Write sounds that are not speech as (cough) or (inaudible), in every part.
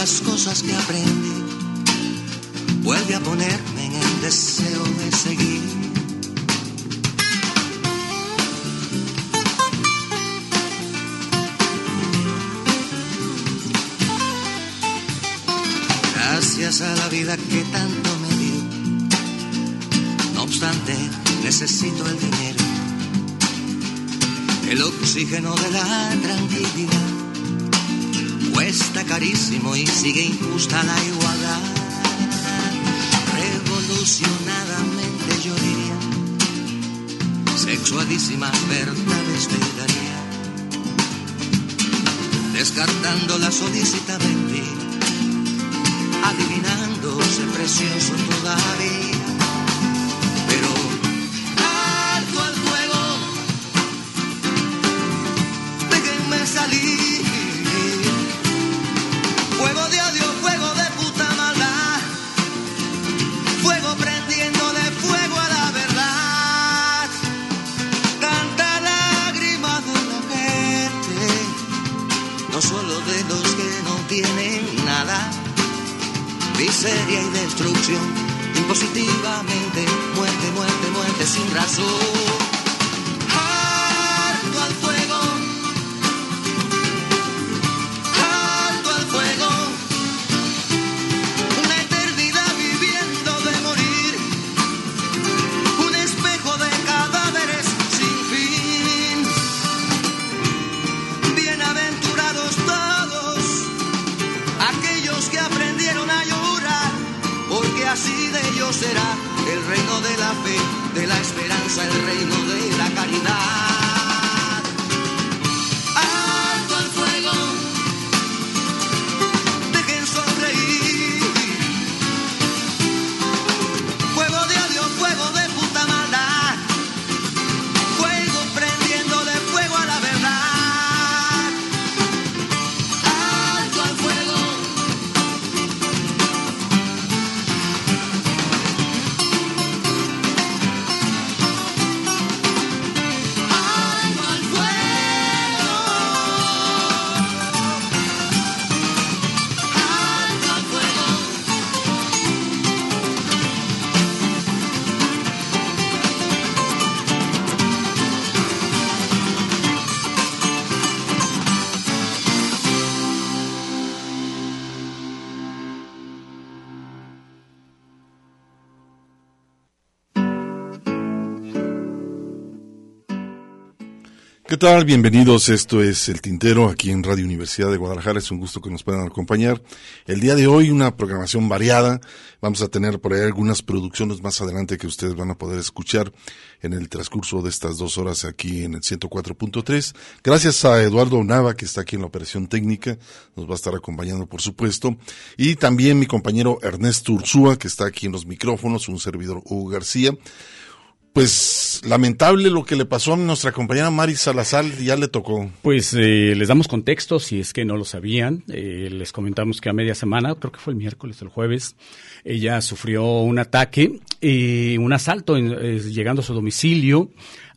Las cosas que aprendí Descartando tal? Bienvenidos. Esto es El Tintero aquí en Radio Universidad de Guadalajara. Es un gusto que nos puedan acompañar. El día de hoy una programación variada. Vamos a tener por ahí algunas producciones más adelante que ustedes van a poder escuchar en el transcurso de estas dos horas aquí en el 104.3. Gracias a Eduardo Nava que está aquí en la operación técnica. Nos va a estar acompañando por supuesto. Y también mi compañero Ernesto Ursúa que está aquí en los micrófonos. Un servidor Hugo García. Pues lamentable lo que le pasó a nuestra compañera Mari Salazar, ya le tocó. Pues eh, les damos contexto si es que no lo sabían. Eh, les comentamos que a media semana, creo que fue el miércoles o el jueves, ella sufrió un ataque, eh, un asalto en- eh, llegando a su domicilio.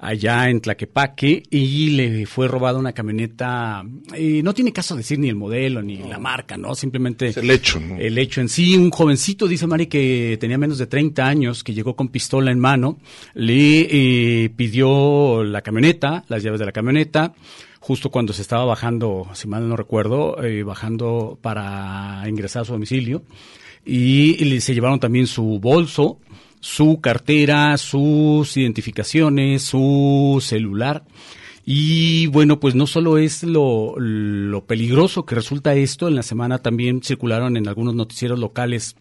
Allá en Tlaquepaque y le fue robada una camioneta. y no tiene caso decir ni el modelo ni la marca, ¿no? Simplemente Es el hecho, ¿no? el hecho en sí. Un jovencito, dice Mari, que tenía menos de 30 años, que llegó con pistola en mano, le eh, pidió la camioneta, las llaves de la camioneta, justo cuando se estaba bajando, si mal no recuerdo, eh, bajando para ingresar a su domicilio. Y, y le- se llevaron también su bolso, su cartera, sus identificaciones, su celular. Y bueno, pues no solo es lo, lo peligroso que resulta esto, en la semana también circularon en algunos noticieros locales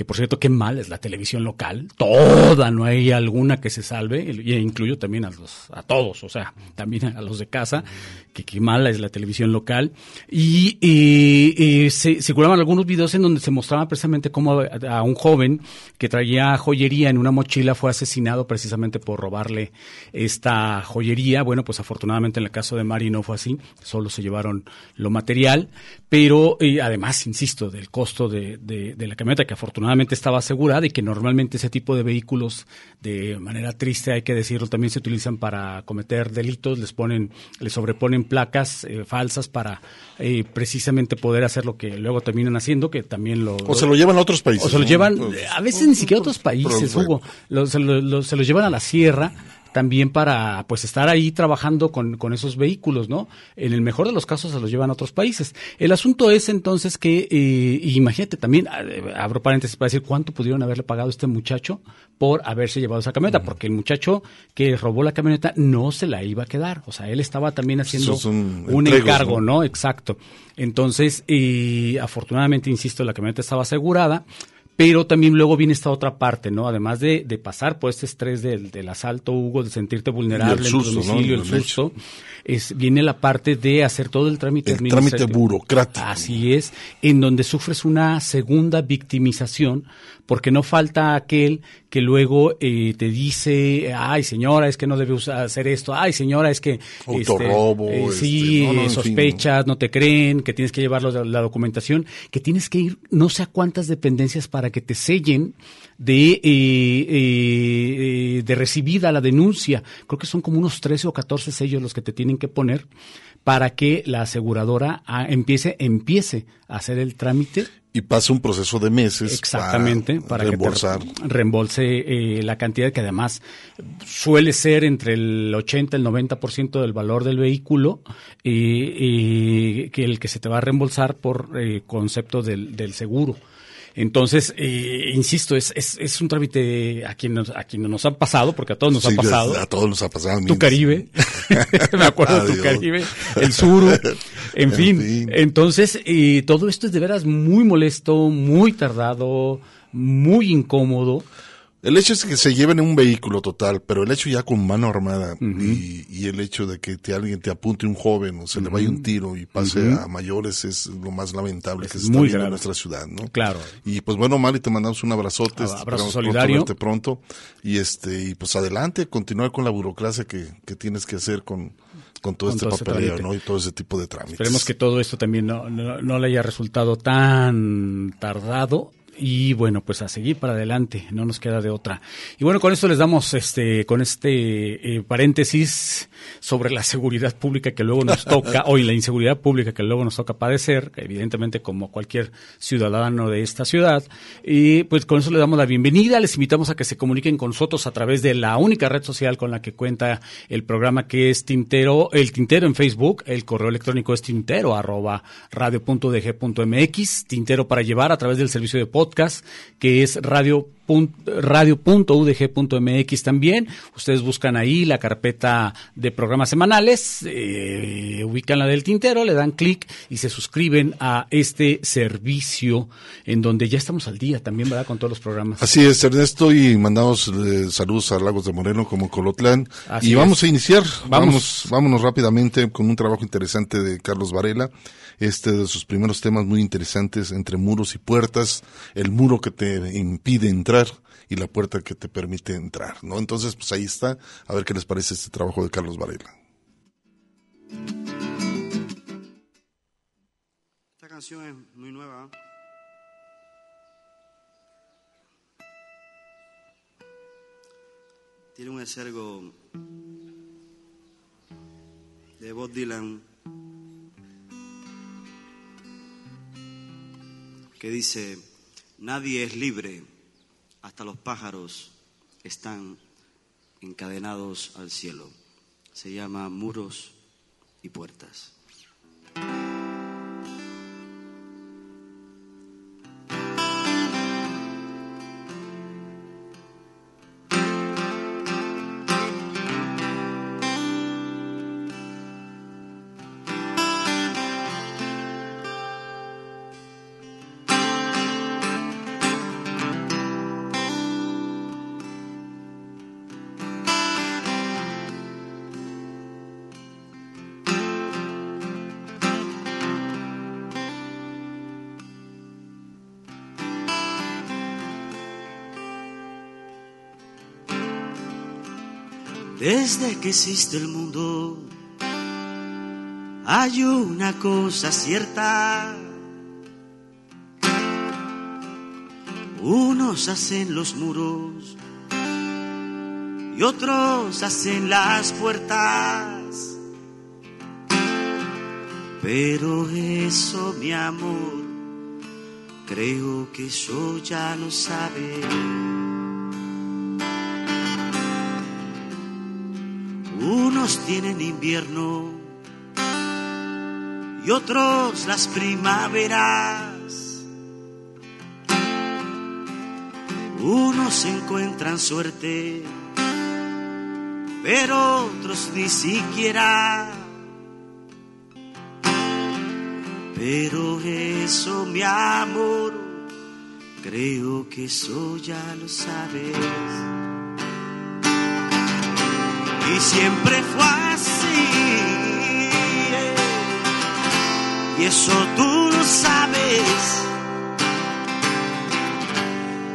que por cierto, qué mal es la televisión local, toda, no hay alguna que se salve, y incluyo también a todos, o sea, también a los de casa, que qué mala es la televisión local, y, se circulaban algunos videos en donde se mostraba precisamente cómo a, un joven que traía joyería en una mochila fue asesinado precisamente por robarle esta joyería, bueno, pues afortunadamente en el caso de Mari no fue así, solo se llevaron lo material, pero eh, además, insisto, del costo de- de la camioneta que afortunadamente estaba asegurada y que normalmente ese tipo de vehículos, de manera triste hay que decirlo, también se utilizan para cometer delitos, les ponen, les sobreponen placas eh, falsas para eh, precisamente poder hacer lo que luego terminan haciendo, que también lo... O se lo llevan a otros países. O se lo llevan, Pues, a veces ni siquiera a otros países, Hugo. Lo- se, lo, lo- se los llevan a la sierra también para pues estar ahí trabajando con, con esos vehículos, ¿no? En el mejor de los casos se los llevan a otros países. El asunto es entonces que, eh, imagínate también, eh, abro paréntesis para decir cuánto pudieron haberle pagado a este muchacho por haberse llevado esa camioneta, porque el muchacho que robó la camioneta no se la iba a quedar, o sea, él estaba también haciendo un entregos, encargo, ¿no? ¿no? Exacto. Entonces, y afortunadamente, insisto, la camioneta estaba asegurada, pero también luego viene esta otra parte, ¿no? Además de, de pasar por este estrés del, del asalto, Hugo, de sentirte vulnerable, Y el en tu susto, ¿no? domicilio, el El susto, es, viene la parte de hacer todo el trámite El administrativo. trámite burocrático. Así es, en donde sufres una segunda victimización, porque no falta aquel que luego eh, te dice, ay señora, es que no debe hacer esto, ay señora, es que Autorrobo, este, eh, este, sí, no, no, sospechas, no te creen, que tienes que llevarlos la, la documentación, que tienes que ir no sé a cuántas dependencias para que te sellen de, eh, eh, eh, de recibida la denuncia. Creo que son como unos 13 o 14 sellos los que te tienen que poner para que la aseguradora ah, empiece, empiece a hacer el trámite Y pasa un proceso de meses. Exactamente, para, reembolsar. que te reembolse eh, la cantidad que además suele ser entre el 80 y el 90% del valor del vehículo y, y que el que se te va a reembolsar por eh, concepto del, del seguro. Entonces, eh, insisto, es, es, es un trámite a quien, nos, a quien nos ha pasado, porque a todos nos Sí, ha pasado. A todos nos ha pasado. Tu. Caribe, (laughs) (laughs) me acuerdo de tu. Caribe, el Suru, (laughs) en En fin. fin. Entonces, eh, todo esto es de veras muy molesto, muy tardado, muy incómodo. El hecho es que se lleven en un vehículo total, pero el hecho ya con mano armada y, y el hecho de que te, alguien te apunte un joven o se le vaya un tiro y pase a mayores es lo más lamentable que se está viendo en nuestra ciudad, ¿no? Claro. Y pues bueno, Mari, te mandamos un abrazote. Abrazo esperamos pronto solidario. verte pronto. Y este, y pues adelante, continuar con la burocracia que, que tienes que hacer con, con todo Con este todo ese papeleo. ¿no? Y todo ese tipo de trámites. Esperemos que todo esto también no, no, no le haya resultado tan tardado. Y bueno, pues a seguir para adelante, no nos queda de otra. Y bueno, con esto les damos este, con este eh, paréntesis sobre la seguridad pública que luego nos toca, (laughs) o y la inseguridad pública que luego nos toca padecer, evidentemente como cualquier ciudadano de esta ciudad. Y pues con eso les damos la bienvenida, les invitamos a que se comuniquen con nosotros a través de la única red social con la que cuenta el programa que es Tintero, el Tintero en Facebook, el correo electrónico es tintero arroba radio.udg.mx, Tintero para llevar a través del servicio de podcast que es radio radio.udg.mx también. Ustedes buscan ahí la carpeta de programas semanales, eh, ubican la del tintero, le dan clic y se suscriben a este servicio en donde ya estamos al día también, ¿verdad? Con todos los programas. Así es, Ernesto, y mandamos eh, saludos a Lagos de Moreno como Colotlán. Así y vamos es. a iniciar, Vamos. vamos. vámonos rápidamente con un trabajo interesante de Carlos Varela. Este de sus primeros temas muy interesantes entre muros y puertas, el muro que te impide entrar y la puerta que te permite entrar, ¿no? Entonces, pues ahí está, a ver qué les parece este trabajo de Carlos Varela. Esta canción es muy nueva. Tiene un exergo de Bob Dylan que dice, nadie es libre, hasta los pájaros están encadenados al cielo. Se llama Muros y Puertas. Desde que existe el mundo hay una cosa cierta. Unos hacen los muros y otros hacen las puertas. Pero eso, mi amor, creo que eso ya lo sabes. Tienen invierno y otros las primaveras. Unos encuentran suerte, pero otros ni siquiera. Pero eso, mi amor, creo que eso ya lo sabes y siempre fue así. Y eso tú lo sabes,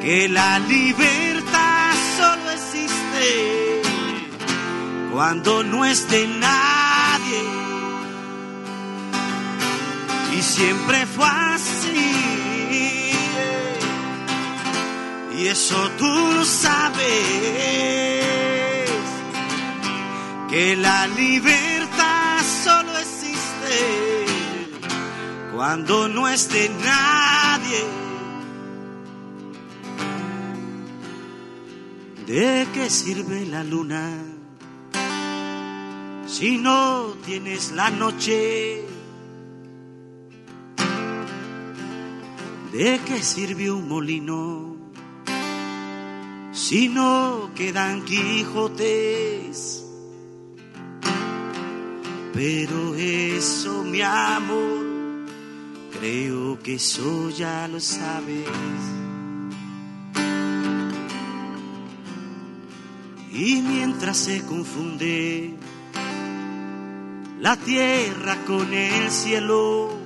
que la libertad solo existe cuando no es de nadie. Y siempre fue así. Y eso tú lo sabes que la libertad solo existe cuando no es de nadie. ¿De qué sirve la luna si no tienes la noche? ¿De qué sirve un molino si no quedan Quijotes? Pero eso, mi amor, creo que eso ya lo sabes. Y mientras se confunde la tierra con el cielo,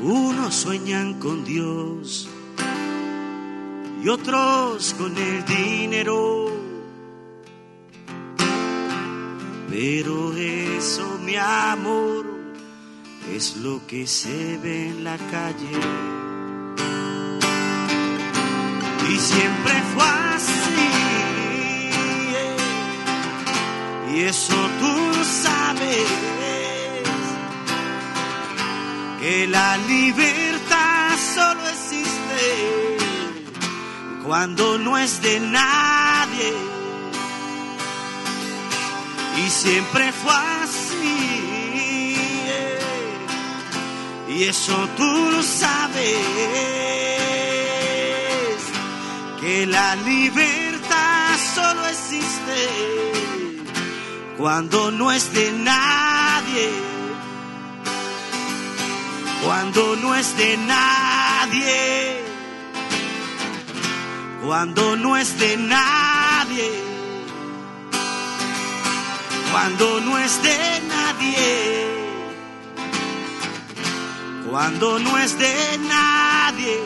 unos sueñan con Dios y otros con el dinero. Pero eso, mi amor, es lo que se ve en la calle. Y siempre fue así. Y eso tú sabes. Que la libertad solo existe cuando no es de nadie y siempre fue así. Y eso tú lo sabes, que la libertad solo existe cuando no es de nadie, cuando no es de nadie, cuando no es de nadie cuando no es de nadie, cuando no es de nadie.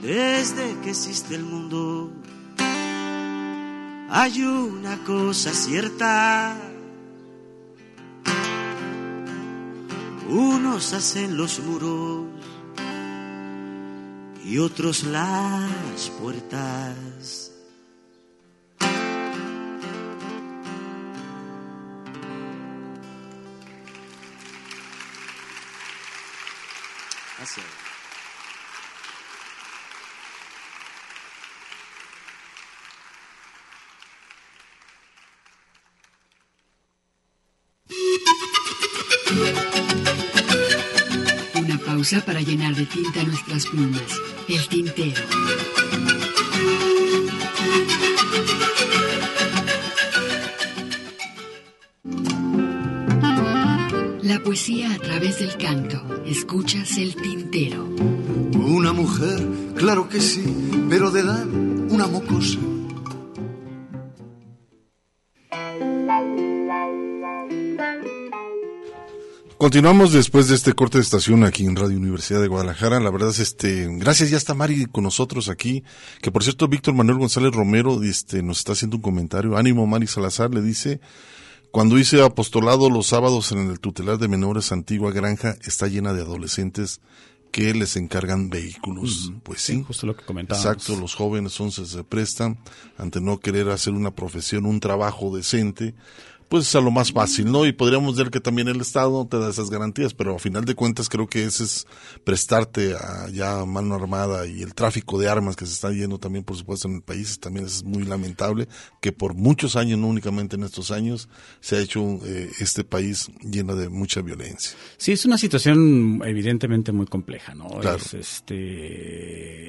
Desde que existe el mundo, hay una cosa cierta. Unos hacen los muros y otros las puertas. Una pausa para llenar de tinta nuestras plumas. El tintero. La poesía a través del canto. Escuchas el tintero. Una mujer, claro que sí, pero de edad una mocosa. Continuamos después de este corte de estación aquí en Radio Universidad de Guadalajara. La verdad es este, gracias, ya está Mari con nosotros aquí. Que por cierto, Víctor Manuel González Romero, este, nos está haciendo un comentario. Ánimo, Mari Salazar, le dice, cuando hice apostolado los sábados en el tutelar de menores Antigua Granja, está llena de adolescentes que les encargan vehículos. Pues sí. Justo lo que comentábamos. Exacto, los jóvenes se, se prestan ante no querer hacer una profesión, un trabajo decente, pues es a lo más fácil, ¿no? Y podríamos ver que también el Estado te da esas garantías, pero a final de cuentas creo que ese es prestarte a ya mano armada y el tráfico de armas que se está yendo también, por supuesto, en el país, también es muy lamentable que por muchos años, no únicamente en estos años, se ha hecho eh, este país lleno de mucha violencia. Sí, es una situación evidentemente muy compleja, ¿no? Claro. Es, este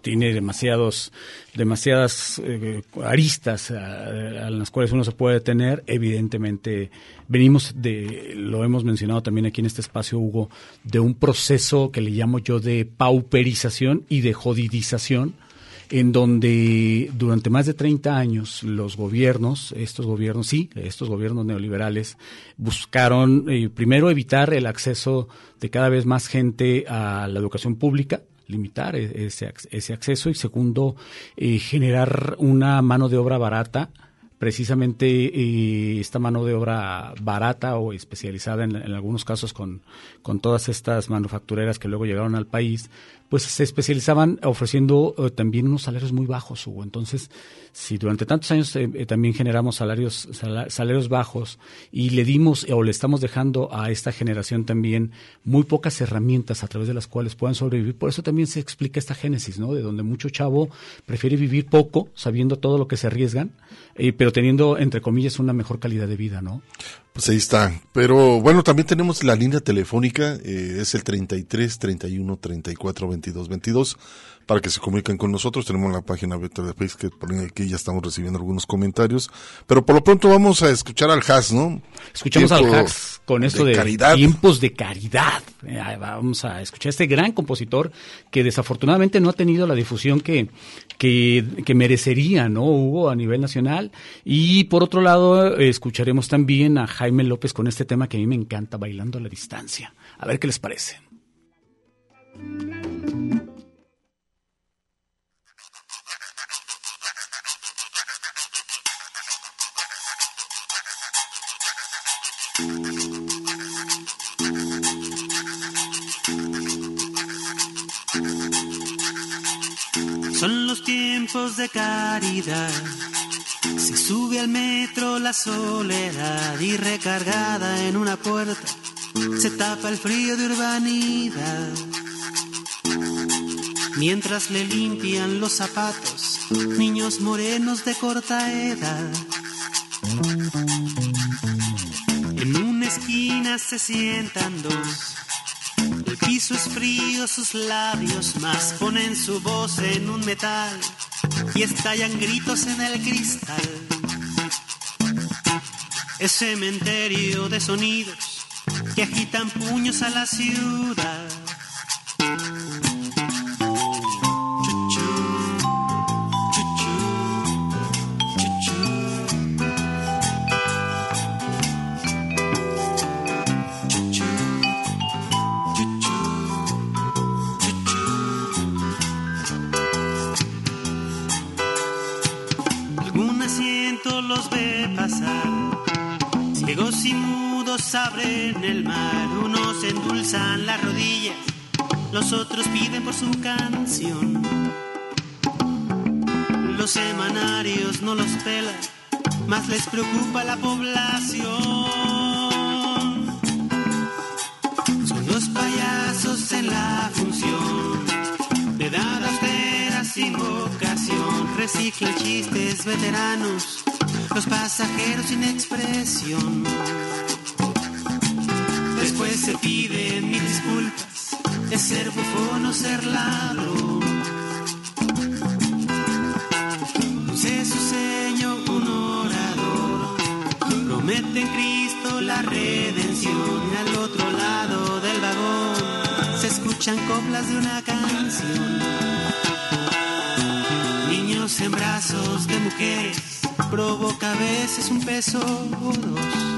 tiene demasiados demasiadas eh, aristas a, a, las cuales uno se puede tener. Evidentemente, venimos de, lo hemos mencionado también aquí en este espacio, Hugo, de un proceso que le llamo yo de pauperización y de jodidización en donde durante más de 30 años los gobiernos, estos gobiernos, sí, estos gobiernos neoliberales, buscaron eh, primero evitar el acceso de cada vez más gente a la educación pública, limitar ese, ese acceso y segundo, eh, generar una mano de obra barata precisamente eh, esta mano de obra barata o especializada en, algunos casos con, con, todas estas manufactureras que luego llegaron al país, pues se especializaban ofreciendo eh, también unos salarios muy bajos, Hugo. Entonces, si durante tantos años eh, eh, también generamos salarios, sal, salarios bajos y le dimos o le estamos dejando a esta generación también muy pocas herramientas a través de las cuales puedan sobrevivir, por eso también se explica esta génesis, ¿no? De donde mucho chavo prefiere vivir poco, sabiendo todo lo que se arriesgan, eh, pero teniendo, entre comillas, una mejor calidad de vida, ¿no? Pues ahí está. Pero bueno, también tenemos la línea telefónica, eh, es el 33 31 34 22 22 para que se comuniquen con nosotros. Tenemos la página de Facebook que por aquí ya estamos recibiendo algunos comentarios. Pero por lo pronto vamos a escuchar al Has, ¿no? Escuchamos Tiempo al Has con esto de, de caridad. tiempos de caridad. Eh, vamos a escuchar a este gran compositor que desafortunadamente no ha tenido la difusión que, que, que merecería, ¿no, Hugo, a nivel nacional? Y por otro lado, escucharemos también a Jaime López con este tema que a mí me encanta, Bailando a la Distancia. A ver qué les parece. De caridad. Se sube al metro la soledad y recargada en una puerta se tapa el frío de urbanidad. Mientras le limpian los zapatos, niños morenos de corta edad. En una esquina se sientan dos. El piso es frío, sus labios más ponen su voz en un metal y estallan gritos en el cristal. Es cementerio de sonidos que agitan puños a la ciudad. Todos abren el mar, unos endulzan las rodillas, los otros piden por su canción. Los semanarios no los pelan, más les preocupa la población. Son los payasos en la función, de edad austera sin vocación, reciclan chistes veteranos, los pasajeros sin expresión. Después se piden mil disculpas, es ser bufón o ser ladrón. Sé su seño un orador, promete en Cristo la redención. Al otro lado del vagón se escuchan coplas de una canción. Niños en brazos de mujeres provoca a veces un peso o dos.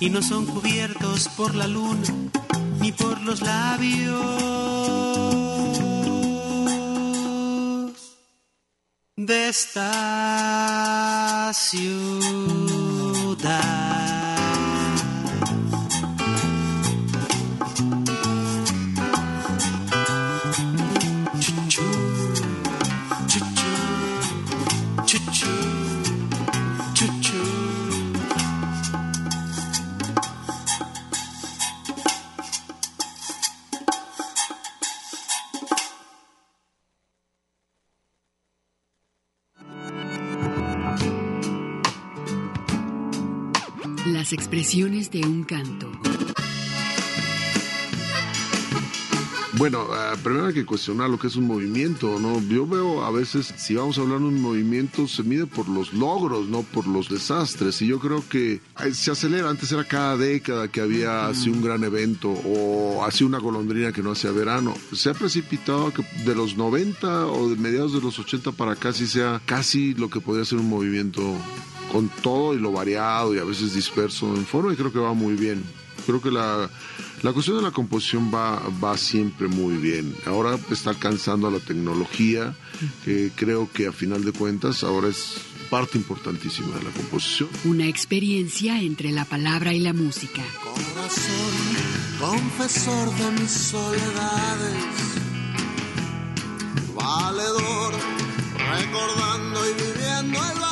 Y no son cubiertos por la luna ni por los labios de esta ciudad. Expresiones de un canto. Bueno, ah, primero hay que cuestionar lo que es un movimiento, ¿no? Yo veo a veces, si vamos a hablar de un movimiento, se mide por los logros, no por los desastres. Y yo creo que eh, se acelera. Antes era cada década que había así un gran evento o así una golondrina que no hacía verano. Se ha precipitado que de los 90 o de mediados de los 80 para acá sí sea casi lo que podría ser un movimiento con todo y lo variado y a veces disperso en forma y creo que va muy bien. Creo que la, la cuestión de la composición va, va siempre muy bien. Ahora está alcanzando a la tecnología, que creo que a final de cuentas ahora es parte importantísima de la composición. Una experiencia entre la palabra y la música. Corazón, confesor de mis soledades, valedor, recordando y viviendo el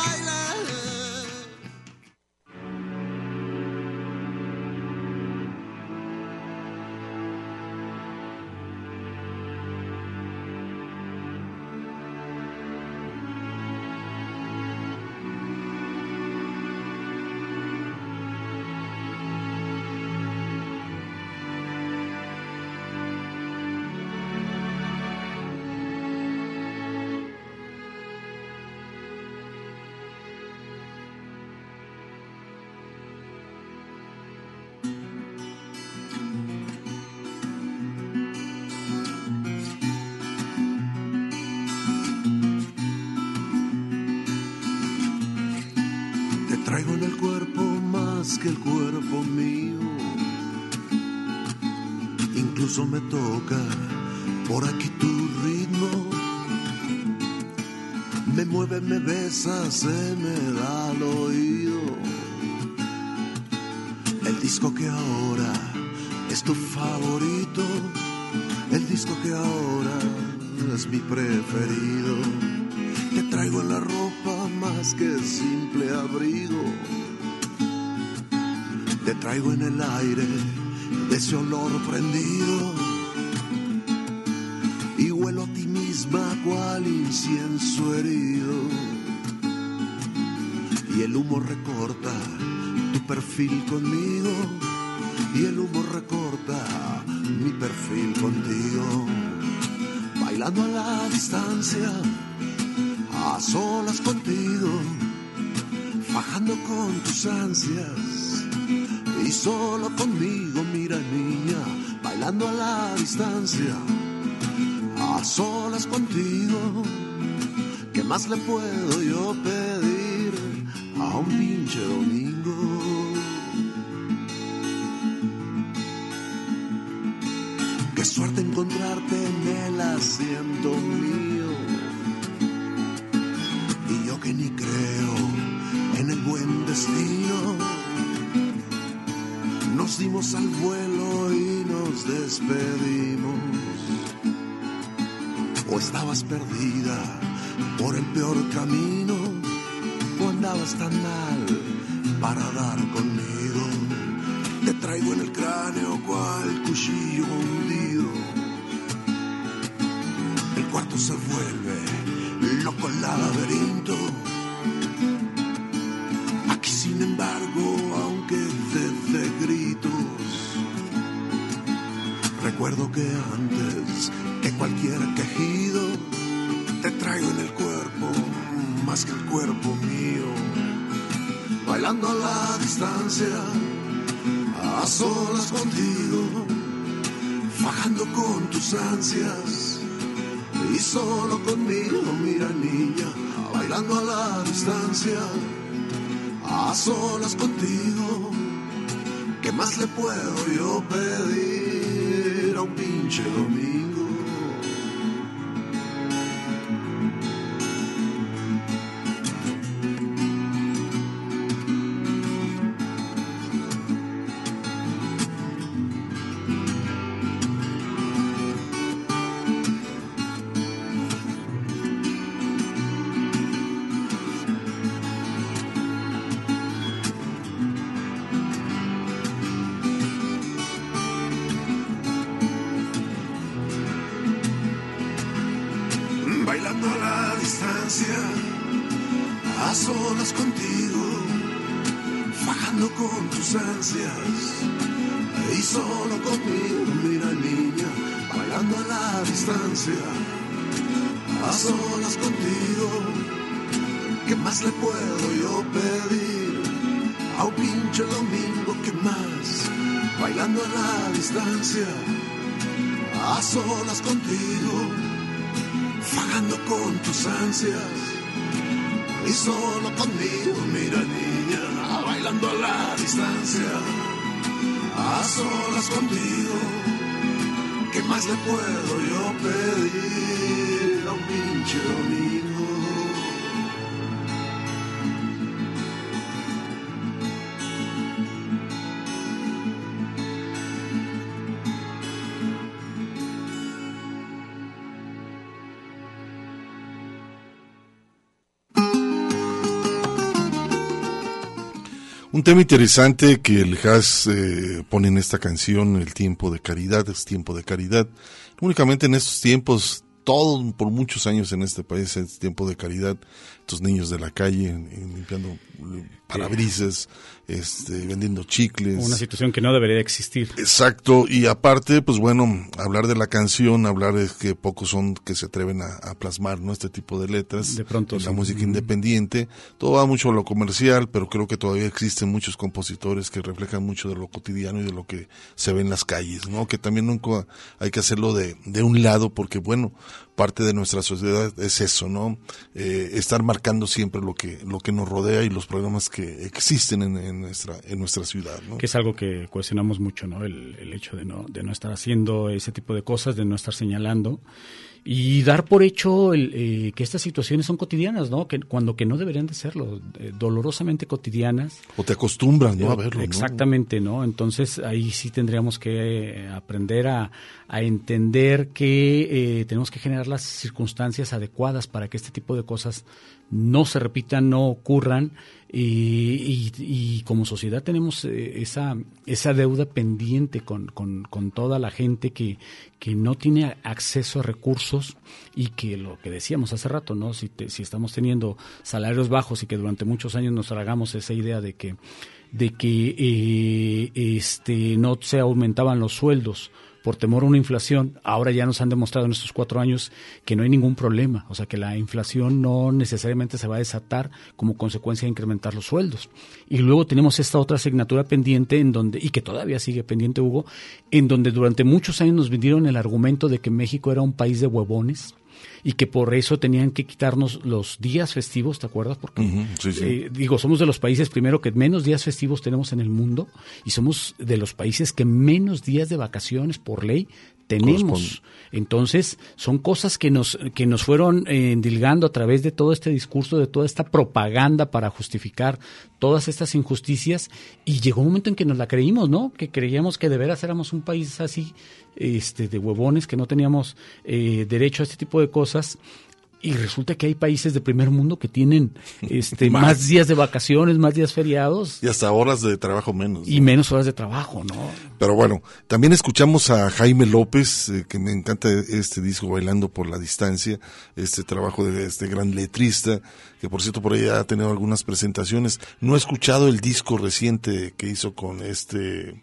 se me da al oído. El disco que ahora es tu favorito. El disco que ahora es mi preferido. Te traigo en la ropa más que simple abrigo. Te traigo en el aire de ese olor prendido. Y huelo a ti misma cual incienso herido. Humo recorta tu perfil conmigo. Y el humo recorta mi perfil contigo. Bailando a la distancia a solas contigo, fajando con tus ansias y solo conmigo, mira niña, bailando a la distancia, a solas contigo, ¿qué más le puedo yo pedir un pinche domingo. Qué suerte encontrarte en el asiento mío. Y yo que ni creo en el buen destino. Nos dimos al vuelo y nos despedimos. O estabas perdida por el peor camino o andabas tan mal para dar conmigo. Te traigo en el cráneo cual cuchillo hundido. El cuarto se vuelve solas contigo, fajando con tus ansias y solo conmigo, mira niña, bailando a la distancia, a solas contigo, ¿qué más le puedo yo pedir a un pinche domingo? A la distancia, a solas contigo fajando con tus ansias y solo conmigo, mira niña, bailando a la distancia, a solas contigo, ¿qué más le puedo yo pedir a un pinche domingo? Un tema interesante que el jazz eh, pone en esta canción, el tiempo de caridad, es tiempo de caridad. Únicamente en estos tiempos, todo por muchos años en este país es tiempo de caridad. Estos niños de la calle limpiando eh, parabrisas, este, vendiendo chicles. Una situación que no debería existir. Exacto, y aparte, pues bueno, hablar de la canción, hablar de que pocos son que se atreven a, a plasmar ¿no? este tipo de letras, De pronto la sí. música independiente, todo va mucho a lo comercial, pero creo que todavía existen muchos compositores que reflejan mucho de lo cotidiano y de lo que se ve en las calles, ¿no? Que también nunca hay que hacerlo de, de un lado, porque bueno, parte de nuestra sociedad es eso, ¿no? Eh, estar marcando siempre lo que, lo que nos rodea y los problemas que existen en, nuestra, en nuestra ciudad, ¿no? que es algo que cuestionamos mucho, ¿no? El, el hecho de no, de no estar haciendo ese tipo de cosas, de no estar señalando y dar por hecho el, eh, que estas situaciones son cotidianas, ¿no? Que cuando que no deberían de serlo, eh, dolorosamente cotidianas. O te acostumbras, ¿no? A verlo. Exactamente, ¿no? Entonces ahí sí tendríamos que eh, aprender a, a entender que eh, tenemos que generar las circunstancias adecuadas para que este tipo de cosas no se repitan, no ocurran y, como sociedad tenemos eh, esa, esa deuda pendiente con, con- con toda la gente que, que no tiene acceso a recursos y que lo que decíamos hace rato, ¿no? Si, te- si estamos teniendo salarios bajos y que durante muchos años nos tragamos esa idea de que de que eh, este no se aumentaban los sueldos por temor a una inflación, ahora ya nos han demostrado en estos cuatro años que no hay ningún problema, o sea que la inflación no necesariamente se va a desatar como consecuencia de incrementar los sueldos. Y luego tenemos esta otra asignatura pendiente en donde, y que todavía sigue pendiente Hugo, en donde durante muchos años nos vendieron el argumento de que México era un país de huevones y que por eso tenían que quitarnos los días festivos, ¿te acuerdas? Porque Ujú, sí, sí. eh, digo, somos de los países primero que menos días festivos tenemos en el mundo y somos de los países que menos días de vacaciones por ley tenemos. Entonces, son cosas que nos, que nos fueron eh, endilgando a través de todo este discurso, de toda esta propaganda para justificar todas estas injusticias, y llegó un momento en que nos la creímos, ¿no? Que creíamos que de veras éramos un país así, este, de huevones, que no teníamos eh, derecho a este tipo de cosas, y resulta que hay países de primer mundo que tienen este, (laughs) Más. más días de vacaciones, más días feriados Y hasta horas de trabajo menos. y menos horas de trabajo, ¿no? Pero bueno, también escuchamos a Jaime López, eh, que me encanta este disco Bailando por la Distancia, este trabajo de este gran letrista, que por cierto por ahí ha tenido algunas presentaciones. No he escuchado el disco reciente que hizo con este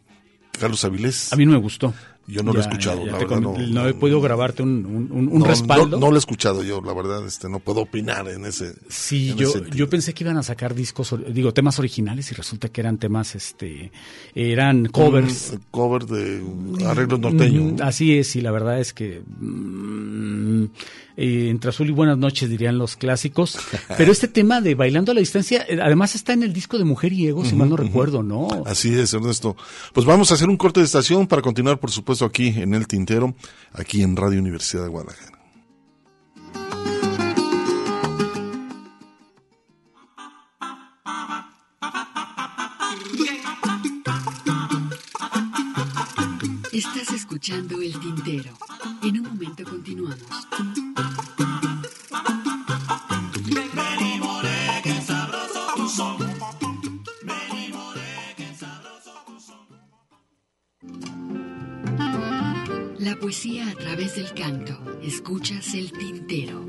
Carlos Avilés. A mí no me gustó. Yo no lo he escuchado, ya la verdad con- no- he podido grabarte un, un- un- un No, respaldo. No, no lo he escuchado yo, la verdad, este, no puedo opinar en ese. Sí, en yo, ese yo pensé que iban a sacar discos, digo, temas originales y resulta que eran temas, este, eran covers. Un cover de arreglos norteños. Mm, Así es, y la verdad es que mm, eh, entre azul y buenas noches dirían los clásicos. Pero este tema de bailando a la distancia, eh, además está en el disco de Mujer y Ego, si mal no recuerdo, ¿no? Así es, Ernesto. Pues vamos a hacer un corte de estación para continuar, por supuesto, aquí en El Tintero, aquí en Radio Universidad de Guadalajara. Estás escuchando El Tintero. En un momento continuamos. La poesía a través del canto. Escuchas El Tintero.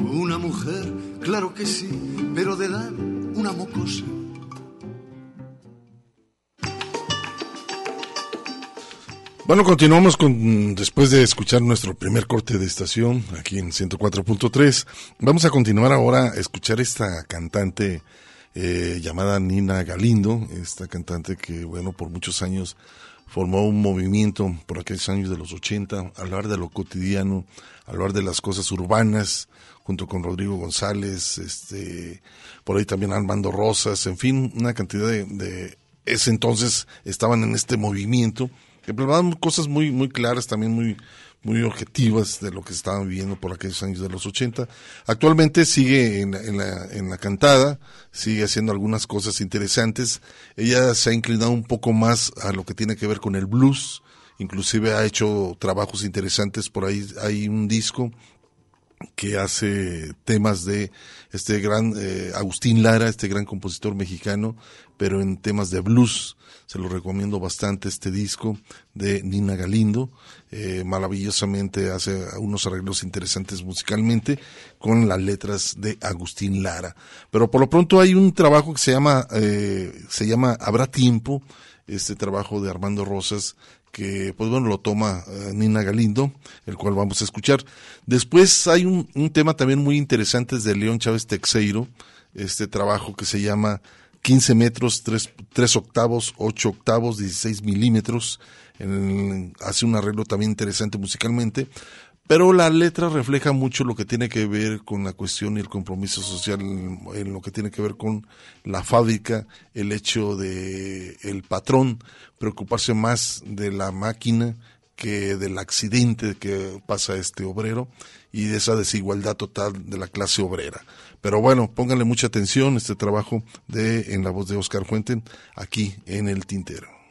Una mujer, claro que sí, pero de edad una mocosa. Bueno, continuamos con, después de escuchar nuestro primer corte de estación, aquí en 104.3, vamos a continuar ahora a escuchar esta cantante eh, llamada Nina Galindo, esta cantante que, bueno, por muchos años formó un movimiento por aquellos años de los 80, hablar de lo cotidiano, hablar de las cosas urbanas, junto con Rodrigo González, este, por ahí también Armando Rosas, en fin, una cantidad de, de ese entonces estaban en este movimiento que plasmaban cosas muy muy claras, también muy muy objetivas de lo que estaban viviendo por aquellos años de los 80. Actualmente sigue en, en la, en la cantada, sigue haciendo algunas cosas interesantes. Ella se ha inclinado un poco más a lo que tiene que ver con el blues, inclusive ha hecho trabajos interesantes, por ahí hay un disco que hace temas de este gran eh, Agustín Lara, este gran compositor mexicano, pero en temas de blues. Se lo recomiendo bastante este disco de Nina Galindo. Eh, maravillosamente hace unos arreglos interesantes musicalmente con las letras de Agustín Lara. Pero por lo pronto hay un trabajo que se llama, eh, se llama Habrá tiempo, este trabajo de Armando Rosas, que pues bueno lo toma eh, Nina Galindo, el cual vamos a escuchar. Después hay un, un tema también muy interesante es de León Chávez Texeiro, este trabajo que se llama 15 metros, 3, tres octavos, 8 octavos, 16 milímetros. En- hace un arreglo también interesante musicalmente. Pero la letra refleja mucho lo que tiene que ver con la cuestión y el compromiso social, en lo que tiene que ver con la fábrica, el hecho de el patrón preocuparse más de la máquina que del accidente que pasa este obrero y de esa desigualdad total de la clase obrera. Pero bueno, pónganle mucha atención este trabajo de en la voz de Oscar Fuenten aquí en el tintero.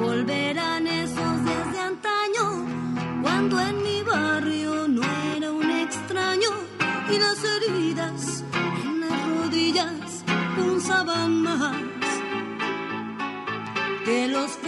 Volverán esos días de antaño, cuando en mi barrio no era un extraño y las heridas en las rodillas punzaban más que los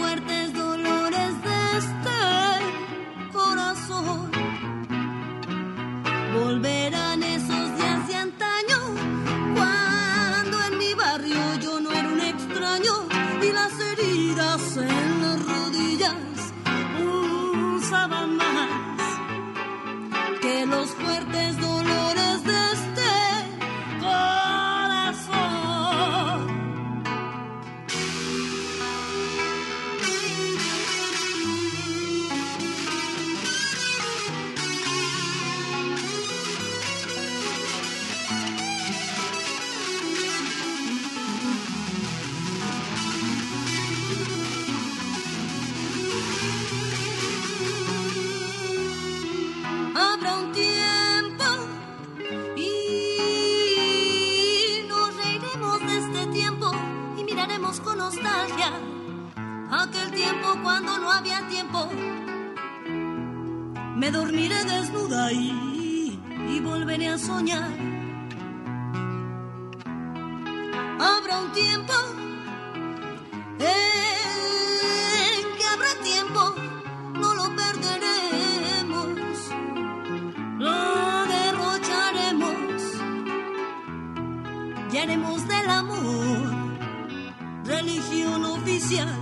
Me dormiré desnuda y, y volveré a soñar. Habrá un tiempo en que habrá tiempo, no lo perderemos lo derrocharemos y haremos del amor religión oficial.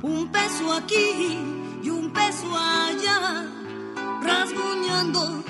Un peso aquí cuando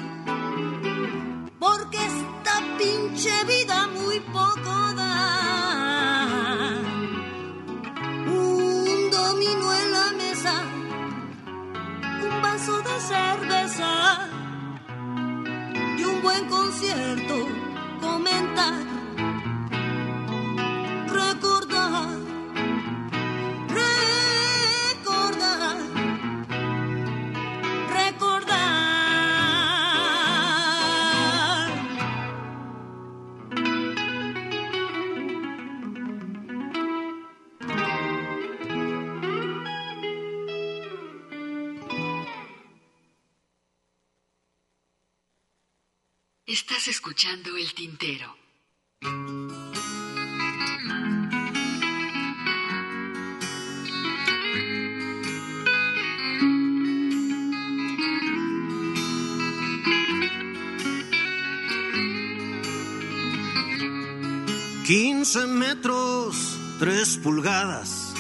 tintero. Quince metros, tres pulgadas,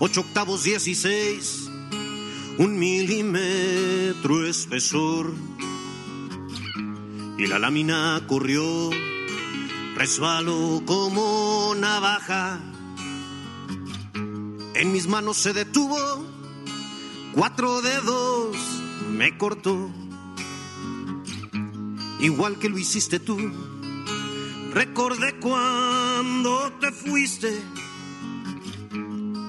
ocho octavos, dieciséis, un milímetro espesor. Y la lámina corrió, resbaló como navaja. En mis manos se detuvo, cuatro dedos me cortó. Igual que lo hiciste tú, recordé cuando te fuiste.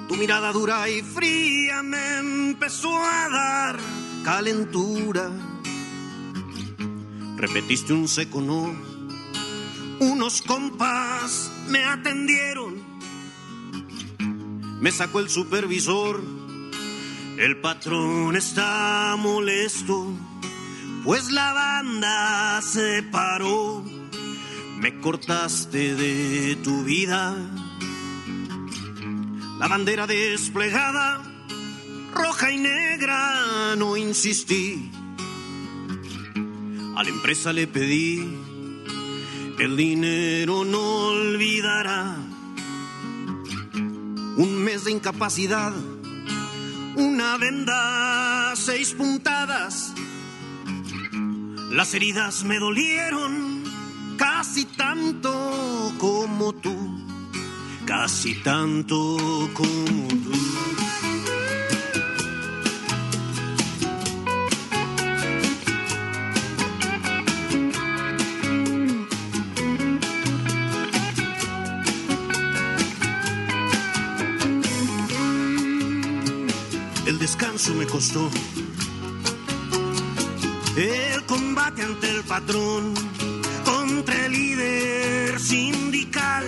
Tu mirada dura y fría me empezó a dar calentura. Repetiste un seco no. Unos compas me atendieron. Me sacó el supervisor. El patrón está molesto, pues la banda se paró. Me cortaste de tu vida. La bandera desplegada, roja y negra, no insistí A la empresa le pedí, el dinero no olvidará. Un mes de incapacidad, una venda, seis puntadas. Las heridas me dolieron casi tanto como tú, casi tanto como tú. Descanso me costó el combate ante el patrón contra el líder sindical,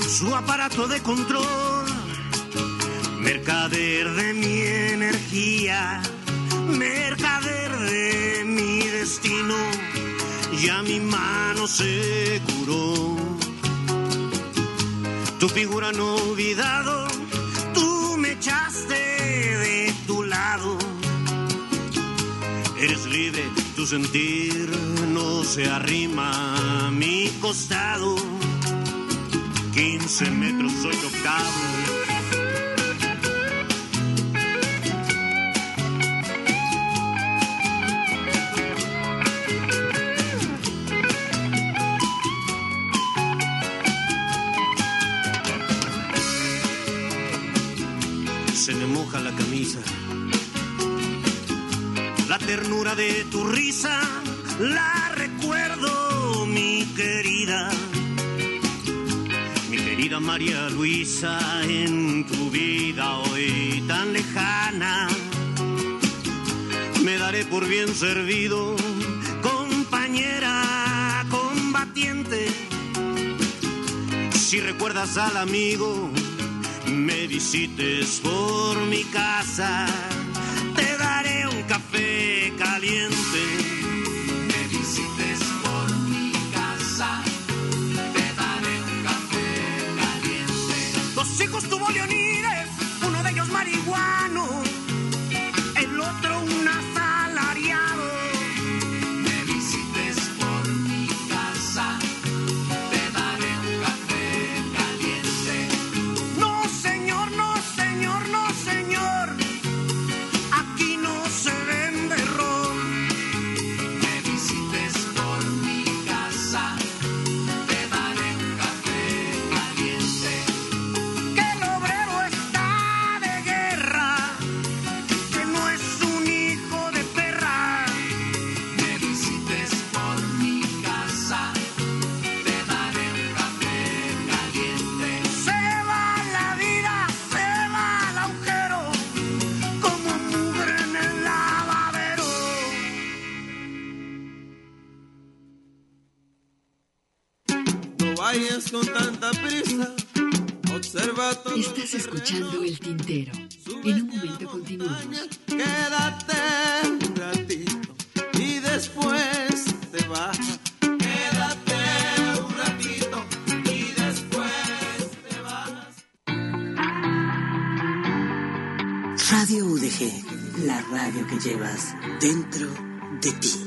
su aparato de control, mercader de mi energía, mercader de mi destino, ya mi mano se curó. Tu figura no olvidado, echaste de tu lado. Eres libre, tu sentir no se arrima a mi costado. 15 metros soy tocado. Se me moja la camisa la ternura de tu risa, la recuerdo, mi querida. Mi querida María Luisa, en tu vida hoy tan lejana, me daré por bien servido, compañera combatiente. Si recuerdas al amigo, me visites por mi casa te daré un café caliente. Me visites por mi casa, te daré un café caliente. Dos hijos tuvo Leonides, con tanta prisa. Observa todo. Estás escuchando El Tintero. En un momento continuamos. Quédate un ratito y después te vas. Quédate un ratito y después te vas. Radio UDG, la radio que llevas dentro de ti.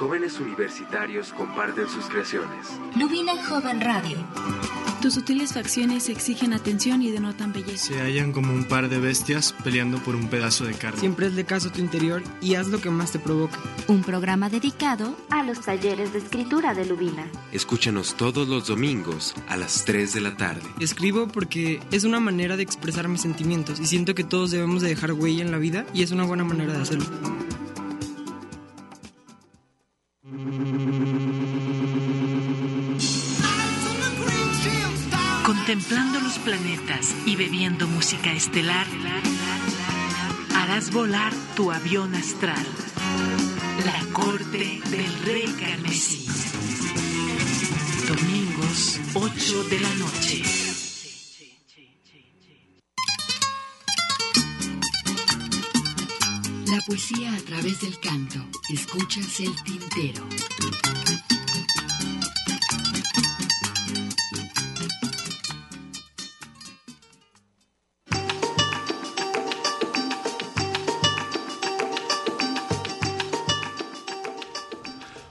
Jóvenes universitarios comparten sus creaciones. Lubina Joven Radio. Tus sutiles facciones exigen atención y denotan belleza. Se hallan como un par de bestias peleando por un pedazo de carne. Siempre hazle caso a tu interior y haz lo que más te provoca. Un programa dedicado a los talleres de escritura de Lubina. Escúchanos todos los domingos a las 3 de la tarde. Escribo porque es una manera de expresar mis sentimientos y siento que todos debemos de dejar huella en la vida y es una buena manera de hacerlo. Planetas y bebiendo música estelar, harás volar tu avión astral. La corte del rey carmesí. Domingos, 8 de la noche. La poesía a través del canto. Escuchas el tintero.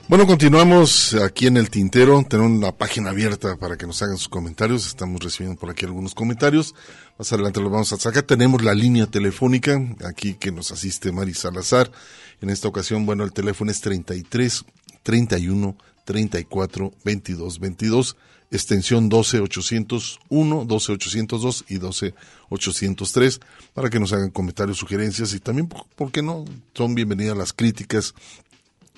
Bueno, continuamos aquí en el tintero. Tenemos la página abierta para que nos hagan sus comentarios. Estamos recibiendo por aquí algunos comentarios. Más adelante los vamos a sacar. Tenemos la línea telefónica aquí que nos asiste Mari Salazar. En esta ocasión, bueno, el teléfono es 33 31 34 22 22, extensión 12 801, 12 802 y 12 803 para que nos hagan comentarios, sugerencias y también, ¿por qué no? Son bienvenidas las críticas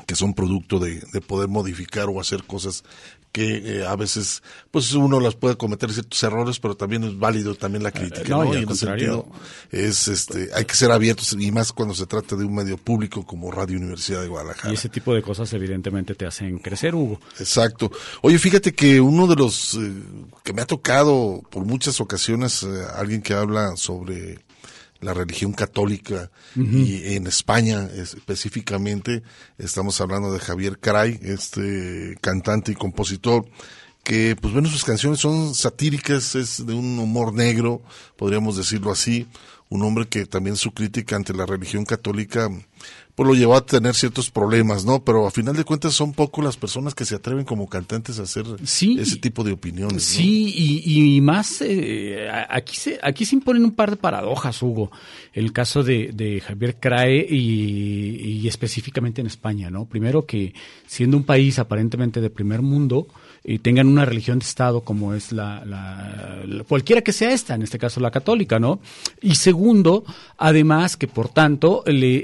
que son producto de, de poder modificar o hacer cosas que eh, a veces pues uno las puede cometer ciertos errores pero también es válido también la crítica no, ¿no? y al en ese contrario. sentido es este hay que ser abiertos y más cuando se trata de un medio público como Radio Universidad de Guadalajara Y ese tipo de cosas evidentemente te hacen crecer, Hugo. Exacto. Oye, fíjate que uno de los eh, que me ha tocado por muchas ocasiones, eh, alguien que habla sobre la religión católica y en España específicamente, estamos hablando de Javier Caray, este cantante y compositor que pues bueno sus canciones son satíricas, es de un humor negro, podríamos decirlo así, un hombre que también su crítica ante la religión católica pues lo llevó a tener ciertos problemas, ¿no? Pero a final de cuentas son poco las personas que se atreven como cantantes a hacer ese tipo de opiniones. ¿no? Sí, y, y más, eh, aquí, se, aquí se imponen un par de paradojas, Hugo. El caso de, de Javier Crae y, y específicamente en España, ¿no? Primero que siendo un país aparentemente de primer mundo, eh, tengan una religión de Estado como es la, cualquiera que sea esta, en este caso la católica, ¿no? Y segundo, además que por tanto, le, eh,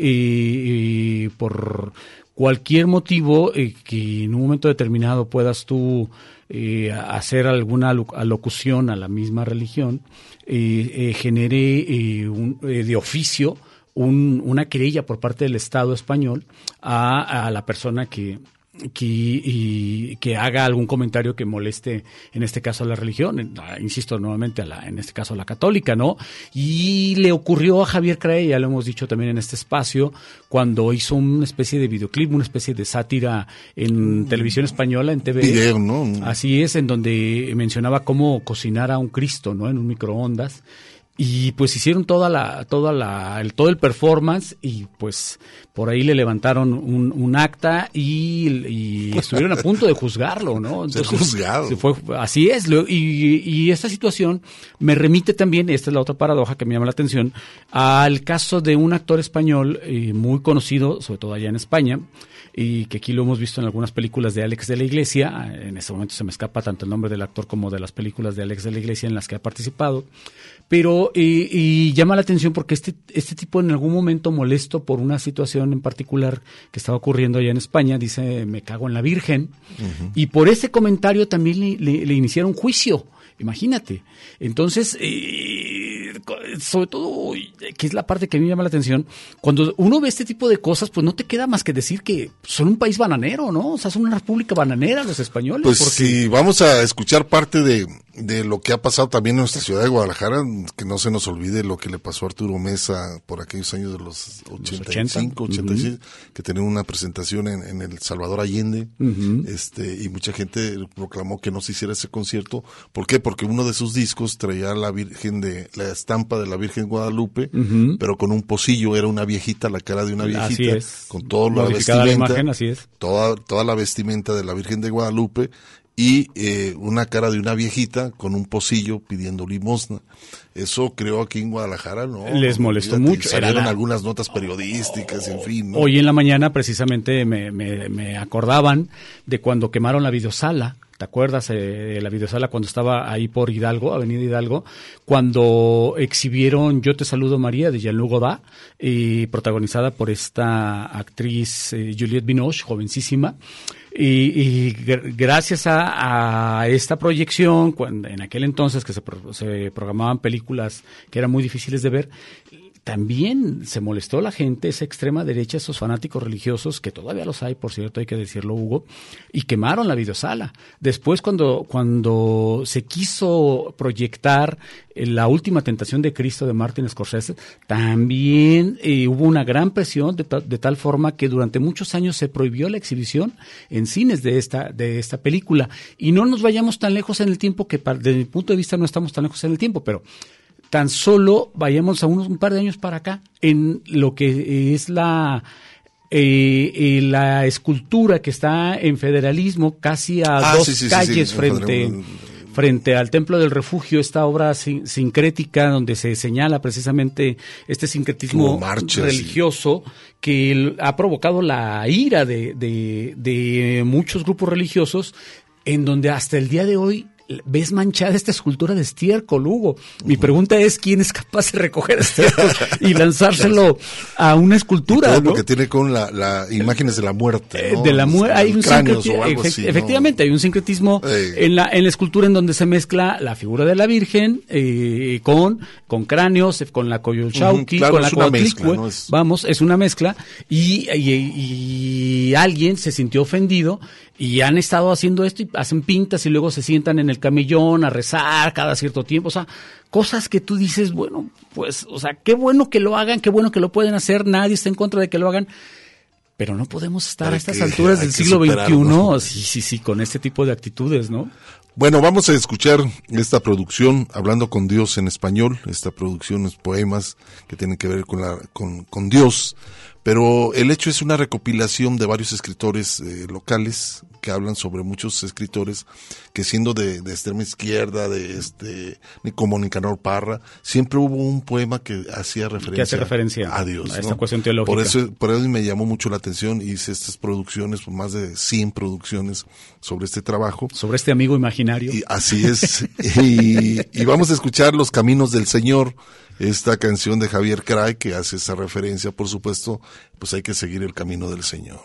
eh, por cualquier motivo eh, que en un momento determinado puedas tú eh, hacer alguna alocución a la misma religión, genere de oficio un- una querella por parte del Estado español a la persona que, que, y que haga algún comentario que moleste, en este caso a la religión, insisto nuevamente, a la, en este caso a la católica, ¿no? Y le ocurrió a Javier Crae, ya lo hemos dicho también en este espacio, cuando hizo una especie de videoclip, una especie de sátira en televisión española, en TV. Video, ¿no? Así es, en donde mencionaba cómo cocinar a un Cristo, ¿no? En un microondas. Y pues hicieron toda la, toda la, el, todo el performance y pues por ahí le levantaron un, un acta y, y estuvieron a punto de juzgarlo, ¿no? (laughs) Ser juzgado. se fue- así es. lo- Y, y esta situación me remite también, esta es la otra paradoja que me llama la atención, al caso de un actor español eh, muy conocido, sobre todo allá en España, y que aquí lo hemos visto en algunas películas de Alex de la Iglesia. En este momento se me escapa tanto el nombre del actor como de las películas de Alex de la Iglesia en las que ha participado. Pero, eh, y llama la atención porque este, este tipo en algún momento molesto por una situación en particular que estaba ocurriendo allá en España, dice, me cago en la Virgen. Y por ese comentario también le, le- le iniciaron juicio. Imagínate. Entonces, eh, sobre todo, que es la parte que a mí me llama la atención, cuando uno ve este tipo de cosas, pues no te queda más que decir que son un país bananero, ¿no? O sea, son una república bananera los españoles. Pues porque- si vamos a escuchar parte de, de lo que ha pasado también en nuestra ciudad de Guadalajara, que no se nos olvide lo que le pasó a Arturo Mesa por aquellos años de los 85, 80, 86, que tenía una presentación en, en el Salvador Allende, este y mucha gente proclamó que no se hiciera ese concierto. ¿Por qué? Porque uno de sus discos traía la Virgen de la estampa de la Virgen Guadalupe, pero con un pocillo, era una viejita, la cara de una Así viejita, es. con toda la vestimenta, imagen, así es. toda, toda la vestimenta de la Virgen de Guadalupe y eh, una cara de una viejita con un pocillo pidiendo limosna. Eso creo aquí en Guadalajara, ¿no? Les molestó mucho. Salieron la- algunas notas periodísticas, en fin. ¿no? Hoy en la mañana precisamente me, me- me acordaban de cuando quemaron la videosala. ¿Te acuerdas eh, de la videosala cuando estaba ahí por Hidalgo, Avenida Hidalgo? Cuando exhibieron Yo te saludo María de Jean-Luc Godard, y protagonizada por esta actriz eh, Juliette Binoche, jovencísima. Y, y gr- gracias a, esta proyección, en aquel entonces que se, pro- se programaban películas que eran muy difíciles de ver, también se molestó la gente, esa extrema derecha, esos fanáticos religiosos, que todavía los hay, por cierto, hay que decirlo, Hugo, y quemaron la videosala. Después, cuando, cuando se quiso proyectar eh, la última tentación de Cristo de Martin Scorsese, también eh, hubo una gran presión de, de tal forma que durante muchos años se prohibió la exhibición en cines de esta, de esta película. Y no nos vayamos tan lejos en el tiempo, que desde mi punto de vista no estamos tan lejos en el tiempo, pero tan solo vayamos a unos un par de años para acá en lo que es la eh, eh, la escultura que está en Federalismo, casi a Ah, dos sí, sí, sí, calles sí, frente, frente al Templo del Refugio, esta obra sin- sincrética donde se señala precisamente este sincretismo marchas religioso que ha provocado la ira de, de- de muchos grupos religiosos, en donde hasta el día de hoy ves manchada esta escultura de estiércol, Hugo. Mi pregunta es, ¿quién es capaz de recoger estiércol (laughs) y lanzárselo a una escultura? Todo ¿no? porque tiene con la, la imágenes de la muerte. Eh, ¿no? de la muerte hay un Cráneos sincreti- o algo efect- así, ¿no? efectivamente hay un sincretismo Eh. en la en la escultura en donde se mezcla la figura de la Virgen eh, con con cráneos con la claro, con la Coatlicue, vamos es una mezcla y, y- y alguien se sintió ofendido y han estado haciendo esto y hacen pintas y luego se sientan en el camellón a rezar cada cierto tiempo o sea cosas que tú dices bueno pues o sea qué bueno que lo hagan qué bueno que lo pueden hacer nadie está en contra de que lo hagan pero no podemos estar Hay a estas que- alturas del siglo. XXI, (laughs) sí, sí, sí, con este tipo de actitudes, ¿no? Bueno, vamos a escuchar esta producción, Hablando con Dios en español. Esta producción es poemas que tienen que ver con, la, con, con Dios. Pero el hecho es una recopilación de varios escritores eh, locales que hablan sobre muchos escritores que siendo de, de extrema izquierda, de este, ni como Nicanor Parra, siempre hubo un poema que hacía referencia, Que hace referencia a Dios. a esta ¿no? cuestión teológica. Por eso, por eso me llamó mucho la atención y hice estas producciones, pues, más de 100 producciones sobre este trabajo. Sobre este amigo imaginario. Y así es. (laughs) y, y vamos a escuchar Los Caminos del Señor, esta canción de Javier Cray que hace esa referencia, por supuesto, pues hay que seguir el camino del Señor.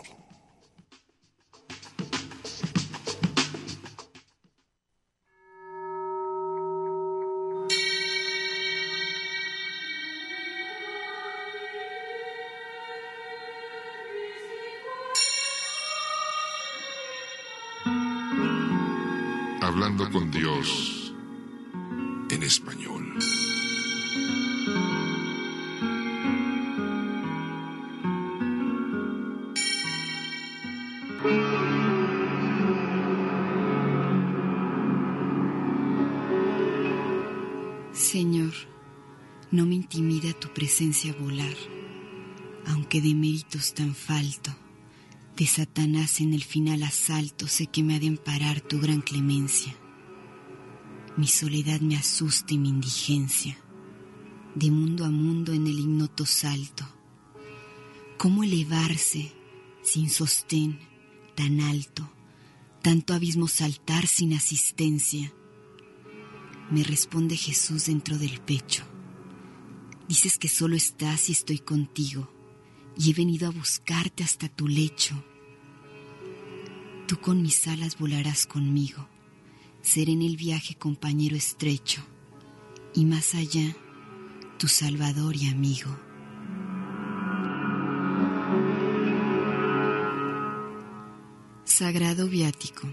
Español. Señor, no me intimida tu presencia volar, aunque de méritos tan falto, de Satanás en el final asalto, sé que me ha de amparar tu gran clemencia. Mi soledad me asusta y mi indigencia, de mundo a mundo en el ignoto salto. ¿Cómo elevarse sin sostén tan alto, tanto abismo saltar sin asistencia? Me responde Jesús dentro del pecho. Dices que solo estás y estoy contigo, y he venido a buscarte hasta tu lecho. Tú con mis alas volarás conmigo, seré en el viaje compañero estrecho, y más allá, tu salvador y amigo. Sagrado Viático.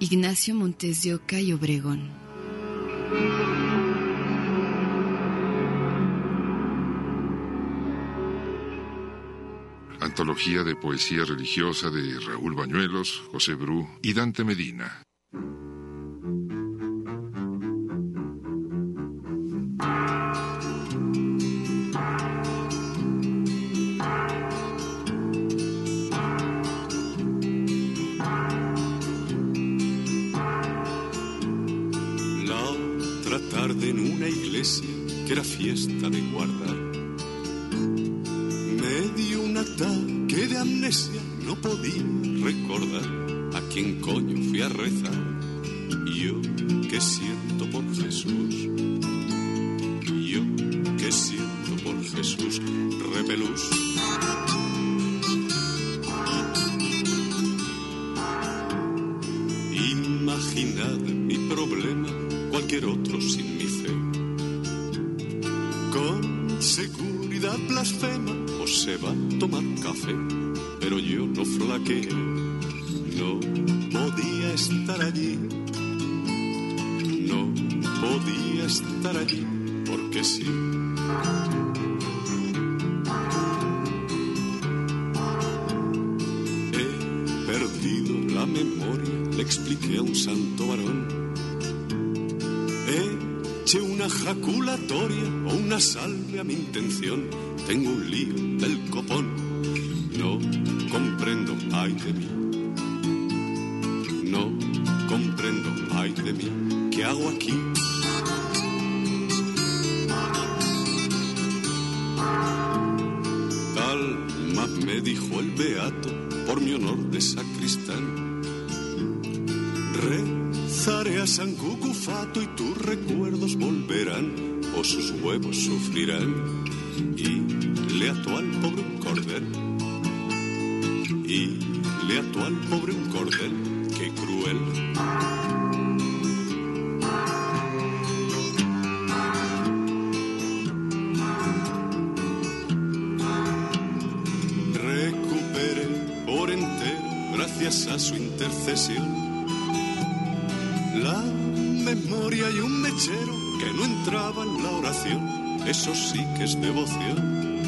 Ignacio Montes de Oca y Obregón. Antología de poesía religiosa de Raúl Bañuelos, José Bru y Dante Medina. La otra tarde en una iglesia que era fiesta de guardar, no podía recordar a quién coño fui a rezar. Yo que siento por Jesús, yo que siento por Jesús, repelús. Imaginad mi problema, cualquier otro sin mi fe. Con seguridad blasfema o se va a tomar café, no flaqueé, no podía estar allí, no podía estar allí, porque sí. He perdido la memoria, le expliqué a un santo varón. He eche una jaculatoria o una salve a mi intención. Tengo un lío del No comprendo, ay de mí, ¿qué hago aquí? Tal más me dijo el beato por mi honor de sacristán. Rezaré a San Cucufato y tus recuerdos volverán o sus huevos sufrirán. Y le ató al pobre un cordel. Al pobre un cordel, qué cruel. Recuperé por entero, gracias a su intercesión, la memoria y un mechero que no entraba en la oración. Eso sí que es devoción.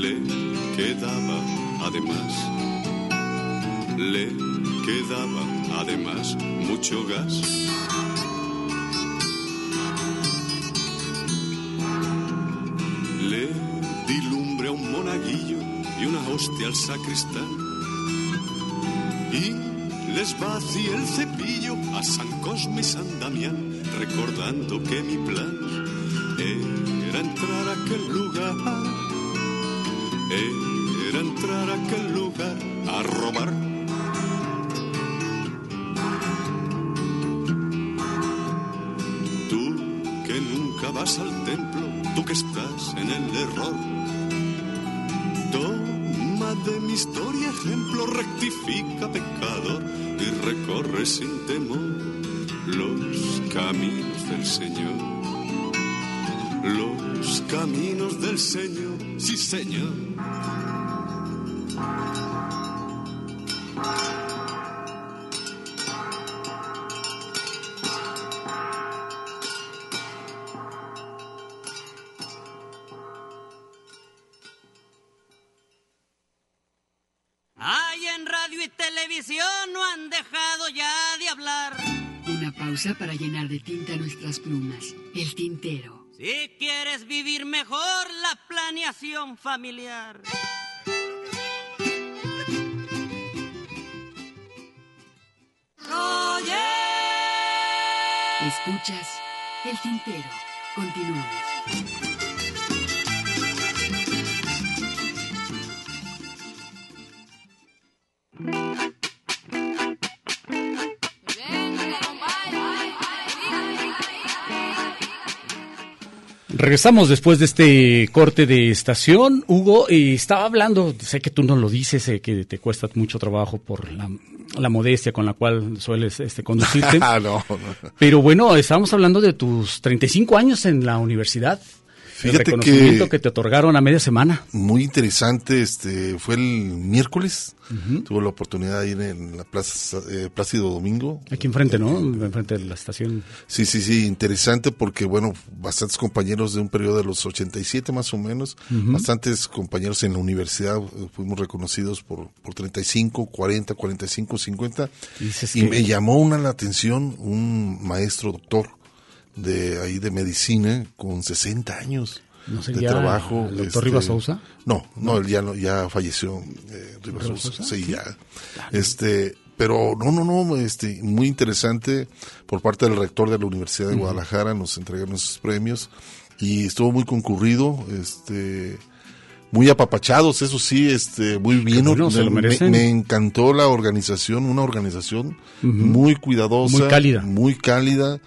Le quedaba además, le quedaba además mucho gas. Le di lumbre a un monaguillo y una hostia al sacristán. Y les vacié el cepillo a San Cosme y San Damián, recordando que mi plan era entrar a aquel lugar, era entrar a aquel lugar a robar. Toma de mi historia ejemplo, rectifica pecador y recorre sin temor los caminos del Señor. Los caminos del Señor, sí Señor. Una pausa para llenar de tinta nuestras plumas. El tintero. Si quieres vivir mejor la planeación familiar. Oye. Escuchas el tintero. Continuamos. Regresamos después de este corte de estación. Hugo, eh, estaba hablando, sé que tú no lo dices, sé que te cuesta mucho trabajo por la, la modestia con la cual sueles este, conducirte. No, (laughs) no. Pero bueno, estábamos hablando de tus 35 años en la universidad. El Fíjate reconocimiento que- que... te otorgaron a media semana. Muy interesante, este fue el miércoles. Tuve la oportunidad de ir en la Plaza eh, Plácido Domingo. Aquí enfrente, ¿no? Enfrente de la estación. Sí, sí, sí, interesante porque, bueno, bastantes compañeros de un periodo de los 87 más o menos, bastantes compañeros en la universidad eh, fuimos reconocidos por, por 35, 40, 45, 50. Dices Y que- me llamó una la atención un maestro doctor de ahí de medicina con 60 años. ¿No de trabajo. el doctor Rivas Sousa? No, no, él ya no, ya falleció, eh, Rivas ¿Rivas Sousa, Sousa? sí, Sí. ya. Este, pero no, no, no, este, muy interesante por parte del rector de la Universidad de. Guadalajara, nos entregaron esos premios y estuvo muy concurrido, este, muy apapachados, eso sí, este, muy bien. bueno, se lo me- merecen. me encantó la organización, una organización muy cuidadosa, Muy cálida. muy cálida,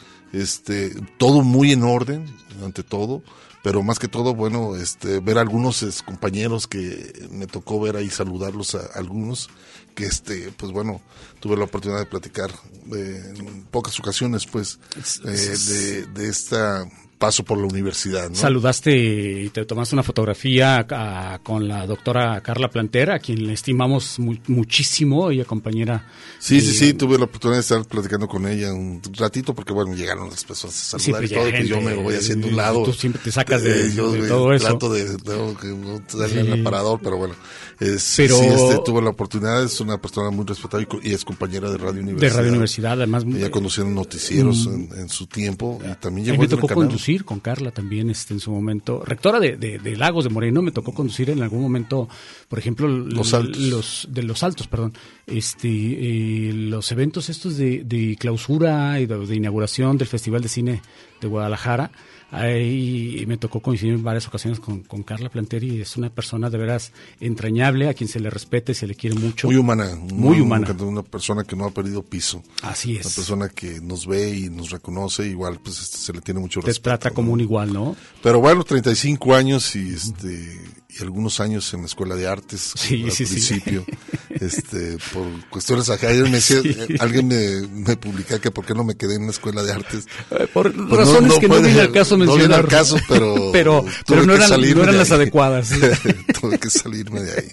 este, todo muy en orden, ante todo, pero más que todo, bueno, este, ver a algunos es, compañeros que me tocó ver ahí, saludarlos a, algunos, que este, pues bueno, tuve la oportunidad de platicar eh, en pocas ocasiones, pues, eh, de, de esta paso por la universidad, ¿no? Saludaste y te tomaste una fotografía a- con la doctora Carla Plantera, a quien le estimamos mu- muchísimo, ella compañera. Sí, sí, eh, sí, tuve la oportunidad de estar platicando con ella un ratito porque, bueno, llegaron las personas a saludar Siempre y todo, pues yo gente, me voy haciendo y un lado. tú siempre te sacas de- yo de me todo eso. Trato de, tengo que no darle Sí. al aparador, pero bueno. Es, Pero- sí, este, tuve la oportunidad, es una persona muy respetada y, y es compañera de Radio Universidad. de Radio Universidad, además. Ella conduciendo noticieros Mm. en, en su tiempo y también A llegó me al tocó canal. conducir conducir con Carla también este, en su momento. Rectora de, de- de Lagos de Moreno, me tocó conducir en algún momento, por ejemplo, Los Altos. los- de los altos, perdón, este, eh, los eventos estos de, de clausura y de, de inauguración del Festival de Cine de Guadalajara. Ahí me tocó coincidir en varias ocasiones con, con Carla Planteri. Es una persona de veras entrañable, a quien se le respete, se le quiere mucho. Muy humana. Muy humana. Una persona que no ha perdido piso. Así es. Una persona que nos ve y nos reconoce, igual pues este, se le tiene mucho Te respeto. trata como un igual, ¿no? Pero bueno, 35 años y este y algunos años en la escuela de artes Sí, al sí, sí. principio. Este, por cuestiones acá, ayer me decía- (laughs) Sí. alguien me, me publicaba que por qué no me quedé en la escuela de artes. Eh, Por Pues razones que no puede- viene al caso No viene al mencionar. caso, pero (laughs) Pero- pero no eran- no las ahí. adecuadas. (laughs) tuve que salirme de ahí.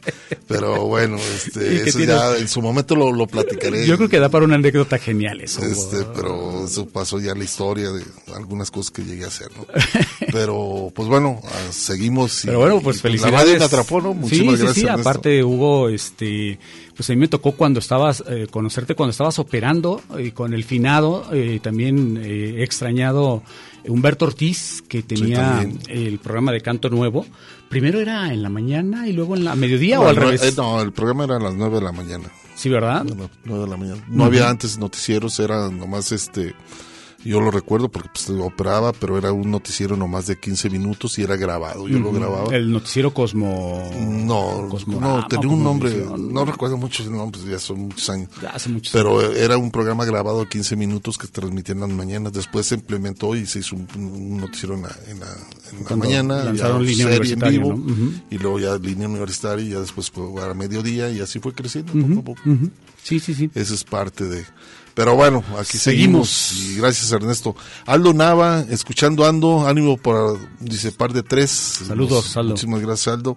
Pero bueno, este, eso tienes- ya en su momento lo, lo platicaré. Yo creo que da para una anécdota genial eso. Este, pero eso pasó ya la historia de algunas cosas que llegué a hacer, ¿no? Pero, pues bueno, ah, seguimos. y- Pero bueno, pues felicidades. Radio me atrapó, ¿no? Muchísimas sí, sí, gracias. sí, aparte Hugo, este, pues a mí me tocó cuando estabas, eh, conocerte cuando estabas operando y con el finado, eh, también eh, extrañado Humberto Ortiz, que tenía el programa de Canto Nuevo. Primero era en la mañana y luego en la mediodía No, o al no, revés. eh, no, el programa era a las 9 de la mañana. Sí, ¿verdad? No, no, 9 de la mañana. No había antes noticieros, era nomás este. Yo lo recuerdo porque pues, operaba, pero era un noticiero nomás de 15 minutos y era grabado. Yo lo grababa. El noticiero Cosmo. No, Cosmorama, no, tenía un nombre, no recuerdo mucho el nombre, ya son muchos años. Ya hace muchos Pero años. era un programa grabado de 15 minutos que se transmitía en las mañanas. Después se implementó y se hizo un, un noticiero en la, en la, en la Cuando mañana. lanzaron línea serie en vivo. Y luego ya línea universitaria y ya después fue a mediodía y así fue creciendo Ujú, poco a poco. ujú. Sí, sí, sí. Esa es parte de... Pero bueno, aquí seguimos. Seguimos. Y gracias Ernesto. Aldo Nava, escuchando Ando, ánimo para, dice, par de tres. Saludos, Aldo. Muchísimas gracias Aldo.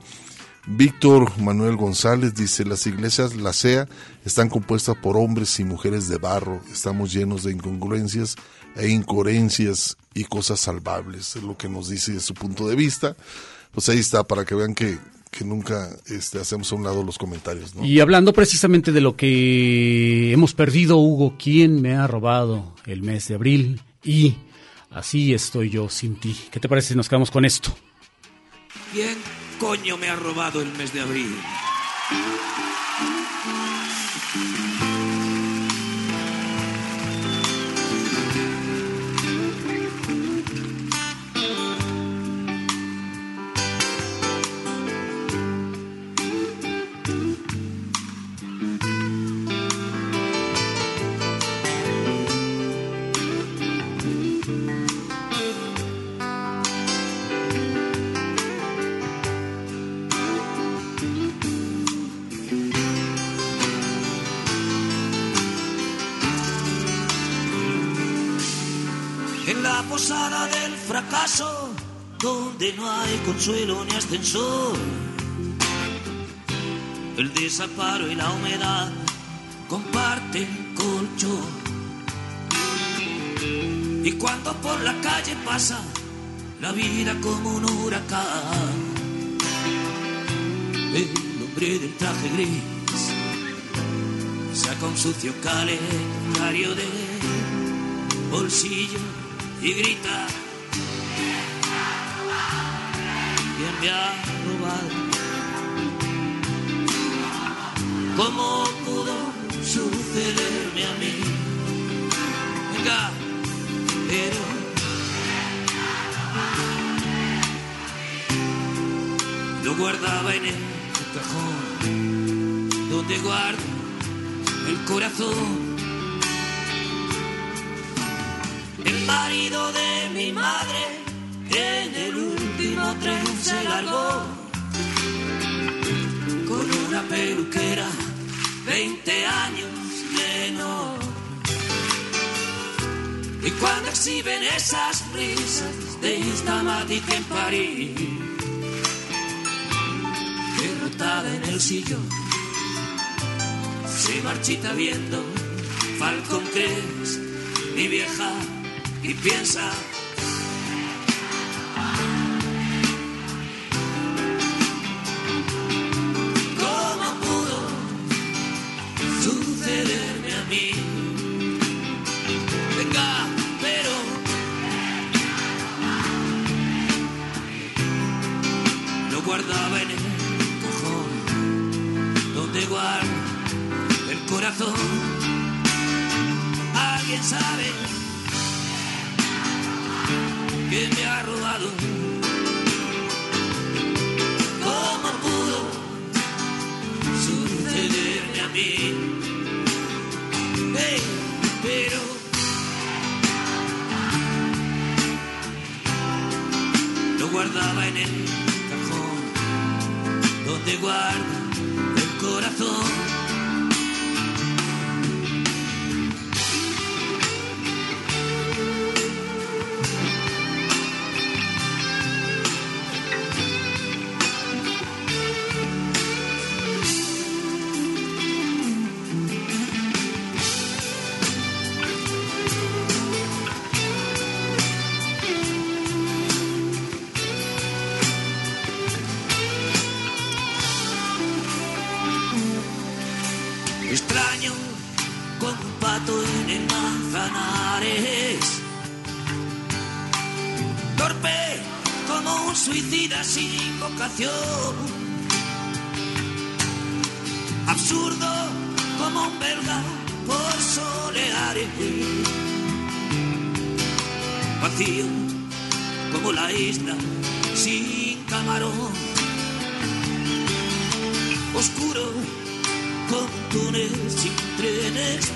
Víctor Manuel González dice, las iglesias, la SEA, están compuestas por hombres y mujeres de barro. Estamos llenos de incongruencias e incoherencias y cosas salvables. Es lo que nos dice de su punto de vista. Pues ahí está, para que vean que, que nunca este, hacemos a un lado los comentarios. ¿no? Y hablando precisamente de lo que hemos perdido, Hugo, ¿quién me ha robado el mes de abril? Y así estoy yo sin ti. ¿Qué te parece si nos quedamos con esto? ¿Quién coño me ha robado el mes de abril? No hay consuelo ni ascensor, el desamparo y la humedad comparten colchón. Y cuando por la calle pasa la vida como un huracán, el hombre del traje gris saca un sucio calendario de bolsillo y grita me ha robado? ¿Cómo pudo sucederme a mí? Venga, pero lo guardaba en el cajón donde guardo el corazón. El marido de mi madre en el último tren se largó con una peluquera, 20 años menos. Y cuando exhiben esas risas de Instamatic en París, derrotada en el sillón, se marchita viendo Falcon Crest, mi vieja, y piensa. Alguien sabe que me ha robado. ¿Cómo pudo sucederme a mí? Hey, pero lo guardaba en el cajón donde guardo el corazón.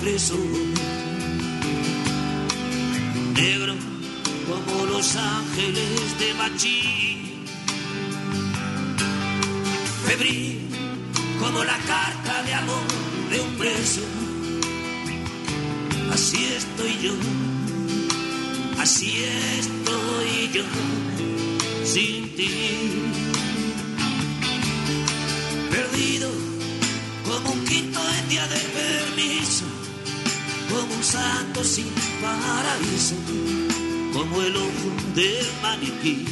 Expreso. Negro como los ángeles de Machín. Febril como la carta de amor de un preso. Así estoy yo, así estoy yo, sin ti. Perdido como un quinto en día de permiso, como un santo sin paraíso, como el ojo del maniquí.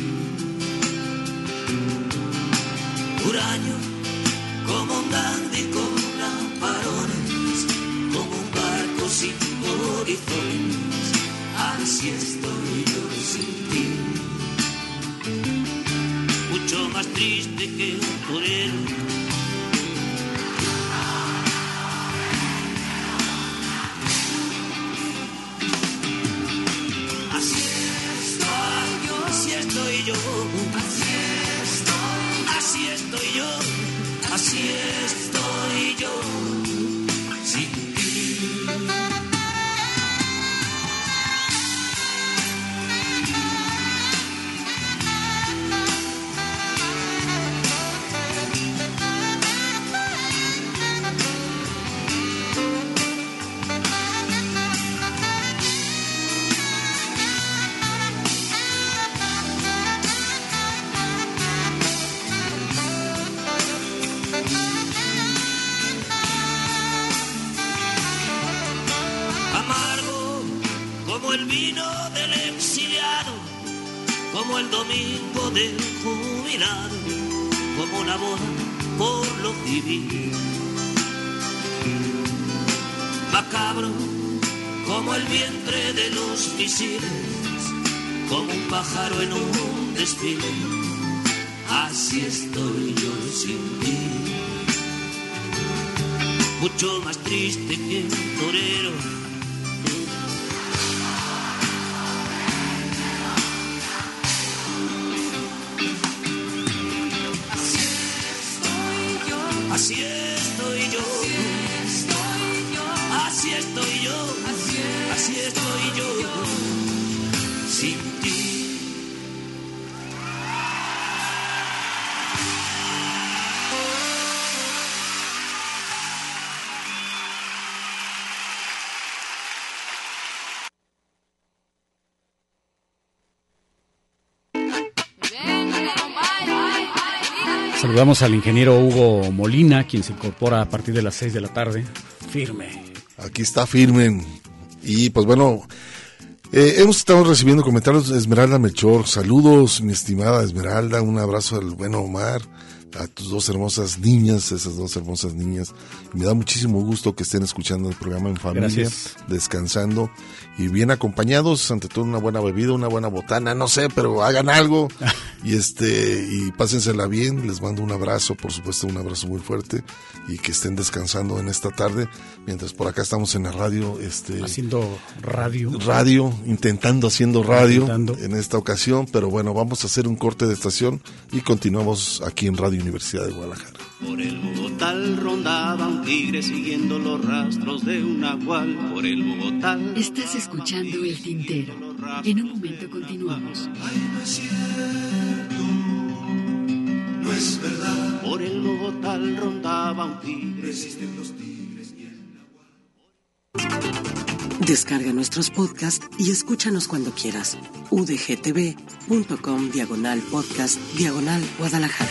Huraño, como un dandy con lamparones, como un barco sin horizontes, así estoy domingo del jubilado, como la boda por lo civil. Macabro como el vientre de los misiles, como un pájaro en un desfile. Así estoy yo sin ti mucho más triste que un torero. Saludamos al ingeniero Hugo Molina, quien se incorpora a partir de las 6 de la tarde. Firme. Aquí está firme. Y pues bueno, eh, hemos estado recibiendo comentarios de Esmeralda Melchor. Saludos, mi estimada Esmeralda. Un abrazo al bueno Omar. A tus dos hermosas niñas, esas dos hermosas niñas. Me da muchísimo gusto que estén escuchando el programa en familia, Gracias. descansando y bien acompañados, ante todo una buena bebida, una buena botana, no sé, pero hagan algo (laughs) y este y pásensela bien. Les mando un abrazo, por supuesto, un abrazo muy fuerte y que estén descansando en esta tarde, mientras por acá estamos en la radio, este Haciendo radio. radio, intentando haciendo radio Intentando. en esta ocasión, pero bueno, vamos a hacer un corte de estación y continuamos aquí en Radio Universidad de Guadalajara. Por el Bogotá rondaba un tigre siguiendo los rastros de un nahual. Por el Bogotá. Estás escuchando El Tintero. En un momento continuamos. No es verdad. Por el Bogotá rondaba un tigre. Descarga nuestros podcasts y escúchanos cuando quieras. udgtv.com diagonal podcast diagonal Guadalajara.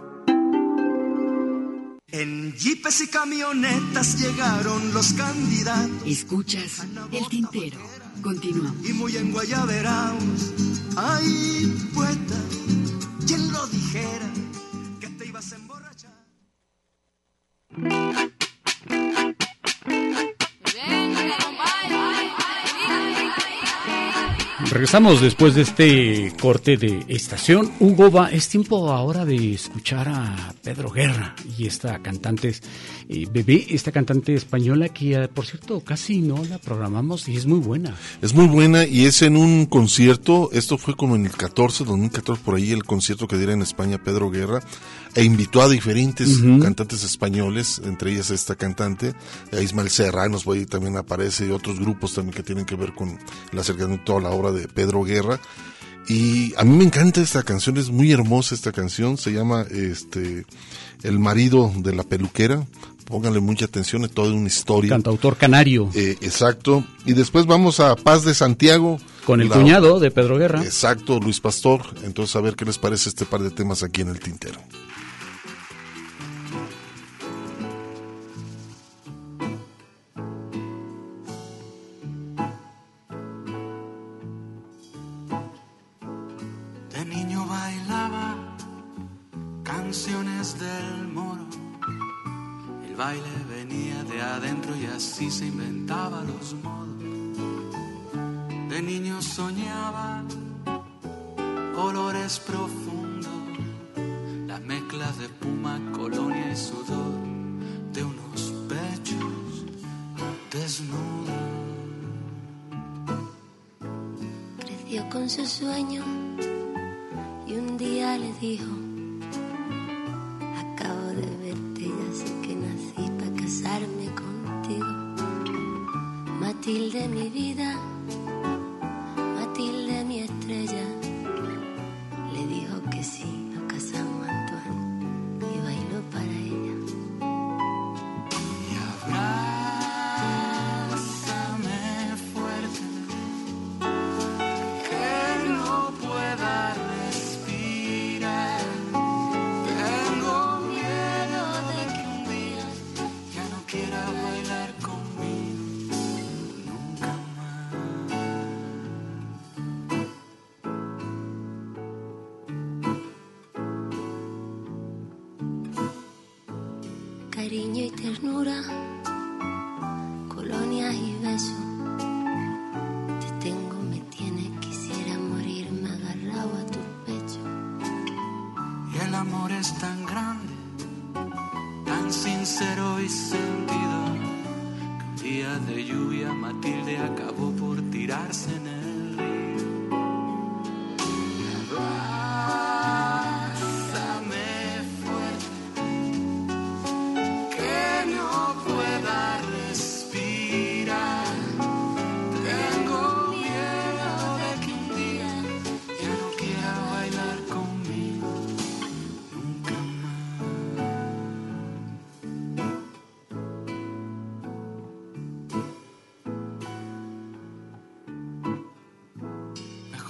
En jeepes y camionetas llegaron los candidatos. Escuchas El Tintero. Continuamos. Y muy en Guayaberaos. Ay, poeta, ¿quién lo dijera? Que te ibas a emborrachar. Regresamos después de este corte de estación. Hugo va, es tiempo ahora de escuchar a Pedro Guerra y esta cantante, eh, bebé, esta cantante española que eh, por cierto casi no la programamos y es muy buena. Es muy buena y es en un concierto, esto fue como en el 14, 2014, por ahí el concierto que diera en España Pedro Guerra, e invitó a diferentes cantantes españoles, entre ellas esta cantante, Ismael Serranos, por ahí también aparece, y otros grupos también que tienen que ver con el acercamiento a la obra de Pedro Guerra. Y a mí me encanta esta canción, es muy hermosa esta canción, se llama este El marido de la peluquera. Pónganle mucha atención, es toda una historia. Cantautor canario. Eh, exacto. Y después vamos a Paz de Santiago. Con el La- cuñado de Pedro Guerra. Exacto, Luis Pastor. Entonces, a ver qué les parece este par de temas aquí en el tintero. Así se inventaba los modos. De niño soñaba olores profundos, la mezcla de espuma, colonia y sudor de unos pechos desnudos. Creció con su sueño y un día le dijo, Matilde mi vida,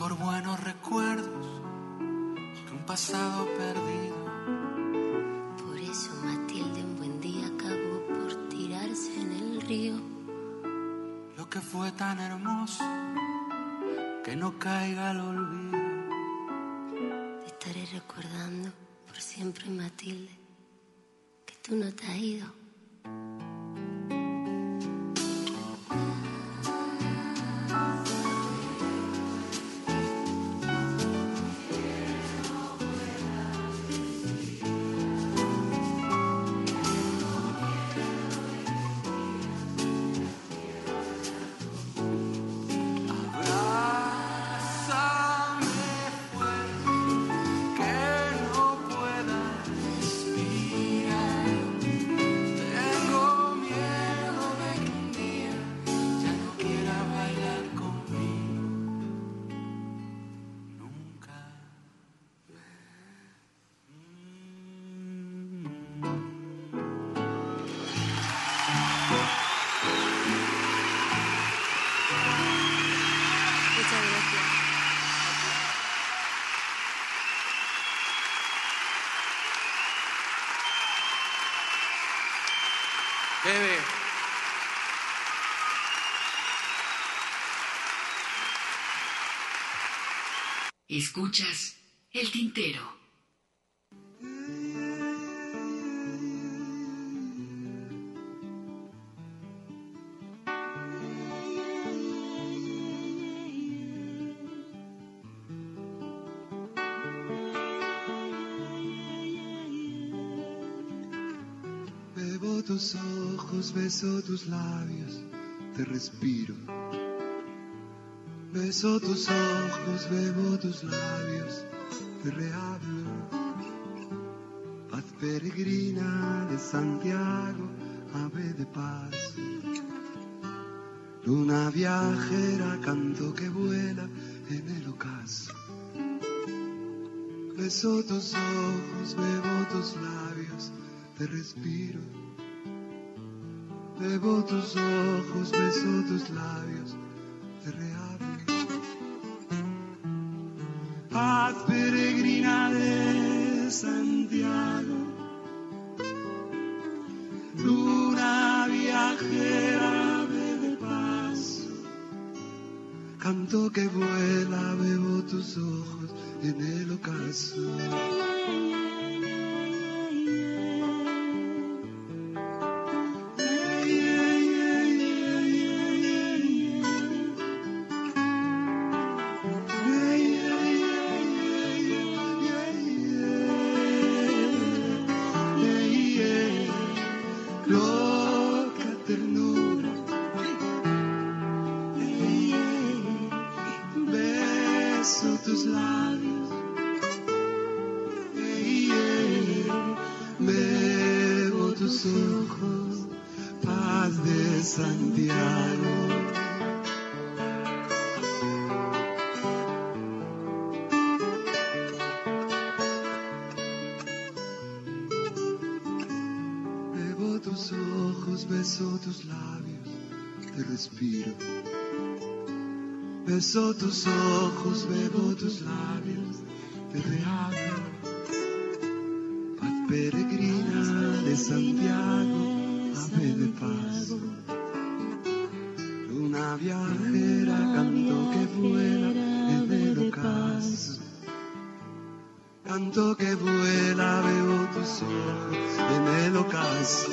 Mejor buenos recuerdos que un pasado perdido. Por eso Matilde un buen día acabó por tirarse en el río. Lo que fue tan hermoso que no caiga al olvido. Te estaré recordando por siempre, Matilde, que tú no te has ido. Escuchas el tintero. Bebo tus ojos, beso tus labios, te respiro. Beso tus ojos, bebo tus labios, te rehablo. Paz peregrina de Santiago, ave de paz. Luna viajera, canto que vuela en el ocaso. Beso tus ojos, bebo tus labios, te respiro. Bebo tus ojos, beso tus labios, tus ojos, beso tus labios, te respiro. Beso tus ojos, bebo tus labios, te reabro. Paz peregrina de Santiago, ave de paz. Luna viajera, canto que vuela en el ocaso. Canto que vuela, ojos en el ocaso.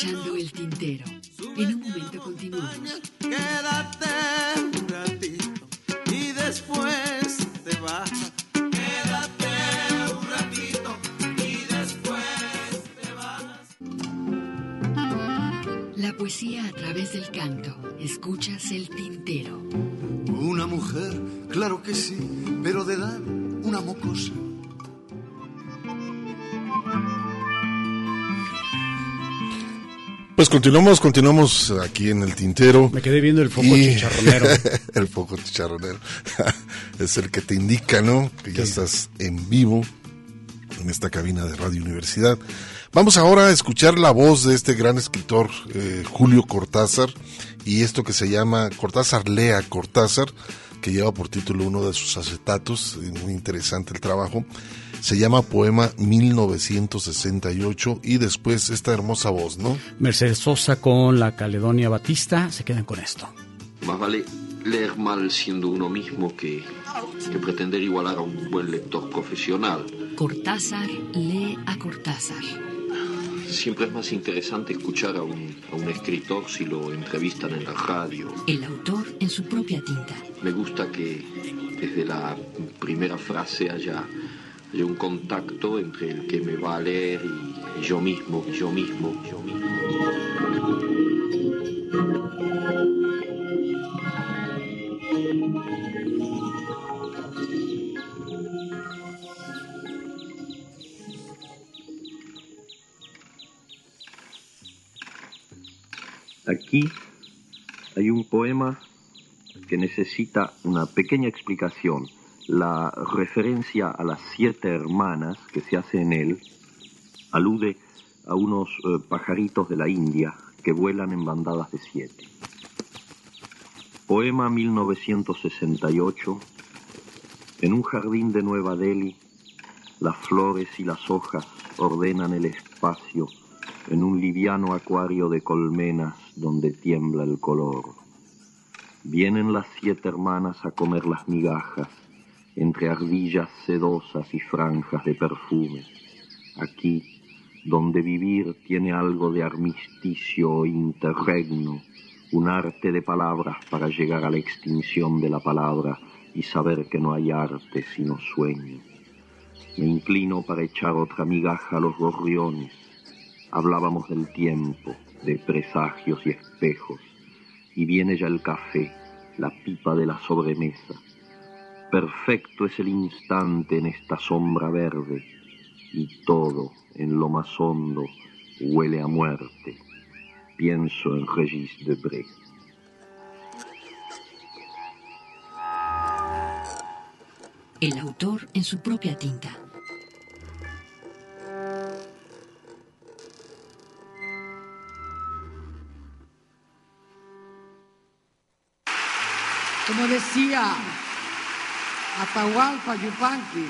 Estás escuchando continuamos, continuamos aquí en el tintero. Me quedé viendo el foco Y- chicharronero. (laughs) el foco chicharronero. (laughs) es el que te indica, ¿no? Que ya estás en vivo en esta cabina de Radio Universidad. Vamos ahora a escuchar la voz de este gran escritor, eh, Julio Cortázar, y esto que se llama Cortázar Lea Cortázar, que lleva por título uno de sus acetatos, muy interesante el trabajo. Se llama Poema 1968 y después esta hermosa voz, ¿no? Mercedes Sosa con la Caledonia Batista se quedan con esto. Más vale leer mal siendo uno mismo que, que pretender igualar a un buen lector profesional. Cortázar lee a Cortázar. Siempre es más interesante escuchar a un, a un escritor si lo entrevistan en la radio. El autor en su propia tinta. Me gusta que desde la primera frase haya, haya un contacto entre el que me va a leer y, yo mismo, yo mismo, yo mismo. Aquí hay un poema que necesita una pequeña explicación. La referencia a las siete hermanas que se hace en él alude a unos eh, pajaritos de la India que vuelan en bandadas de siete. Poema 1968. En un jardín de Nueva Delhi, las flores y las hojas ordenan el espacio en un liviano acuario de colmenas donde tiembla el color. Vienen las siete hermanas a comer las migajas entre ardillas sedosas y franjas de perfume. Aquí, donde vivir tiene algo de armisticio o interregno, un arte de palabras para llegar a la extinción de la palabra y saber que no hay arte sino sueño. Me inclino para echar otra migaja a los gorriones. Hablábamos del tiempo, de presagios y espejos, y viene ya el café, la pipa de la sobremesa. Perfecto es el instante en esta sombra verde, y todo en lo más hondo huele a muerte. Pienso en Regis Debré. El autor en su propia tinta. Como decía Atahualpa Yupanqui,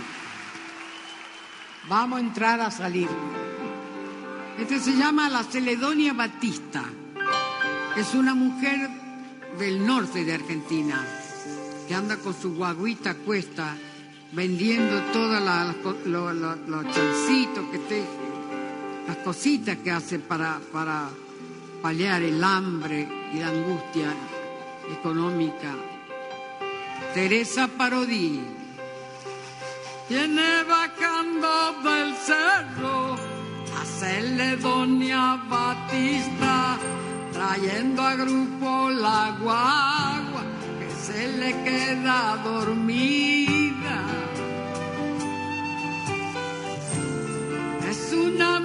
vamos a entrar a salir. Este se llama la Celedonia Batista. Es una mujer del norte de Argentina que anda con su guaguita cuesta vendiendo todas las co- lo- lo- los chancitos que teje, las cositas que hace para, para paliar el hambre y la angustia económica. Teresa Parodi viene bajando del cerro a Celedonia Batista, trayendo a grupo la guagua que se le queda dormida. Es una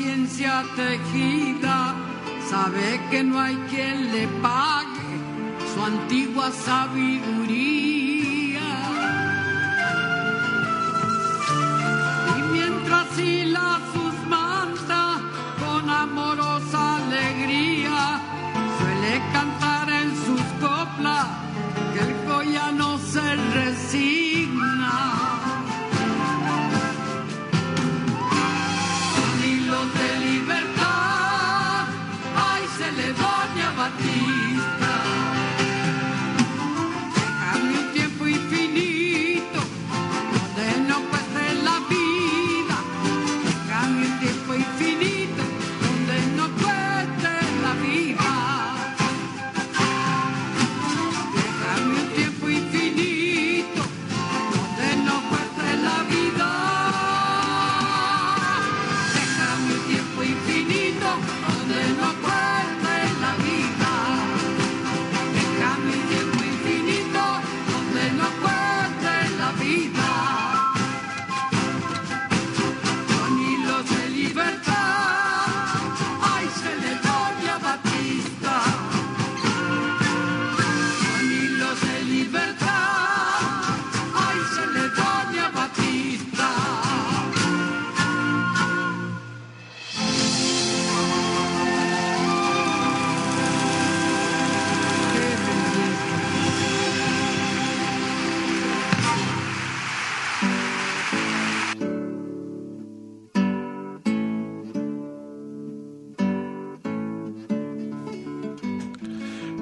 tanta paciencia tejida, sabe que no hay quien le pague su antigua sabiduría. Y mientras hila sus mantas con amorosa alegría, suele cantar en sus coplas que el no se resigna.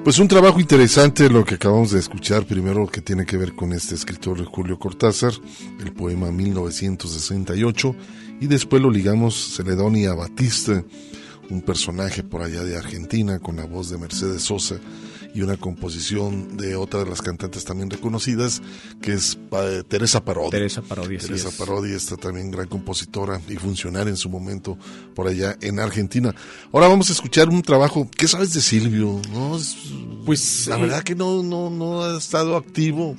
Pues un trabajo interesante lo que acabamos de escuchar, primero que tiene que ver con este escritor Julio Cortázar, el poema 1968, y después lo ligamos Celedonia Batista, un personaje por allá de Argentina con la voz de Mercedes Sosa y una composición de otra de las cantantes también reconocidas, que es pa- Teresa Parodi. Teresa Parodi, Teresa es. Parodi, esta también gran compositora y funcionaria en su momento por allá en Argentina. Ahora vamos a escuchar un trabajo, ¿qué sabes de Silvio? ¿No? Es- Pues la eh, verdad que no, no, no ha estado activo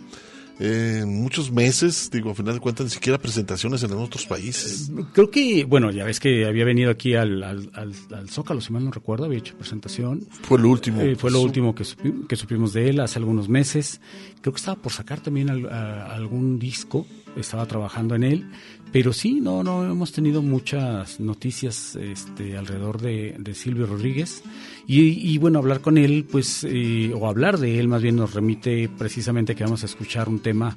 eh, muchos meses, digo, a final de cuentas ni siquiera presentaciones en otros países. Creo que, bueno, ya ves que había venido aquí al, al, al- al Zócalo, si mal no recuerdo, había hecho presentación. Fue lo último. Eh, fue lo último que, supi- que supimos de él hace algunos meses. Creo que estaba por sacar también al- a- algún disco, estaba trabajando en él. Pero sí, no, no hemos tenido muchas noticias este, alrededor de, Silvio Rodríguez. Y, y, bueno, hablar con él, pues, eh, o hablar de él más bien nos remite precisamente que vamos a escuchar un tema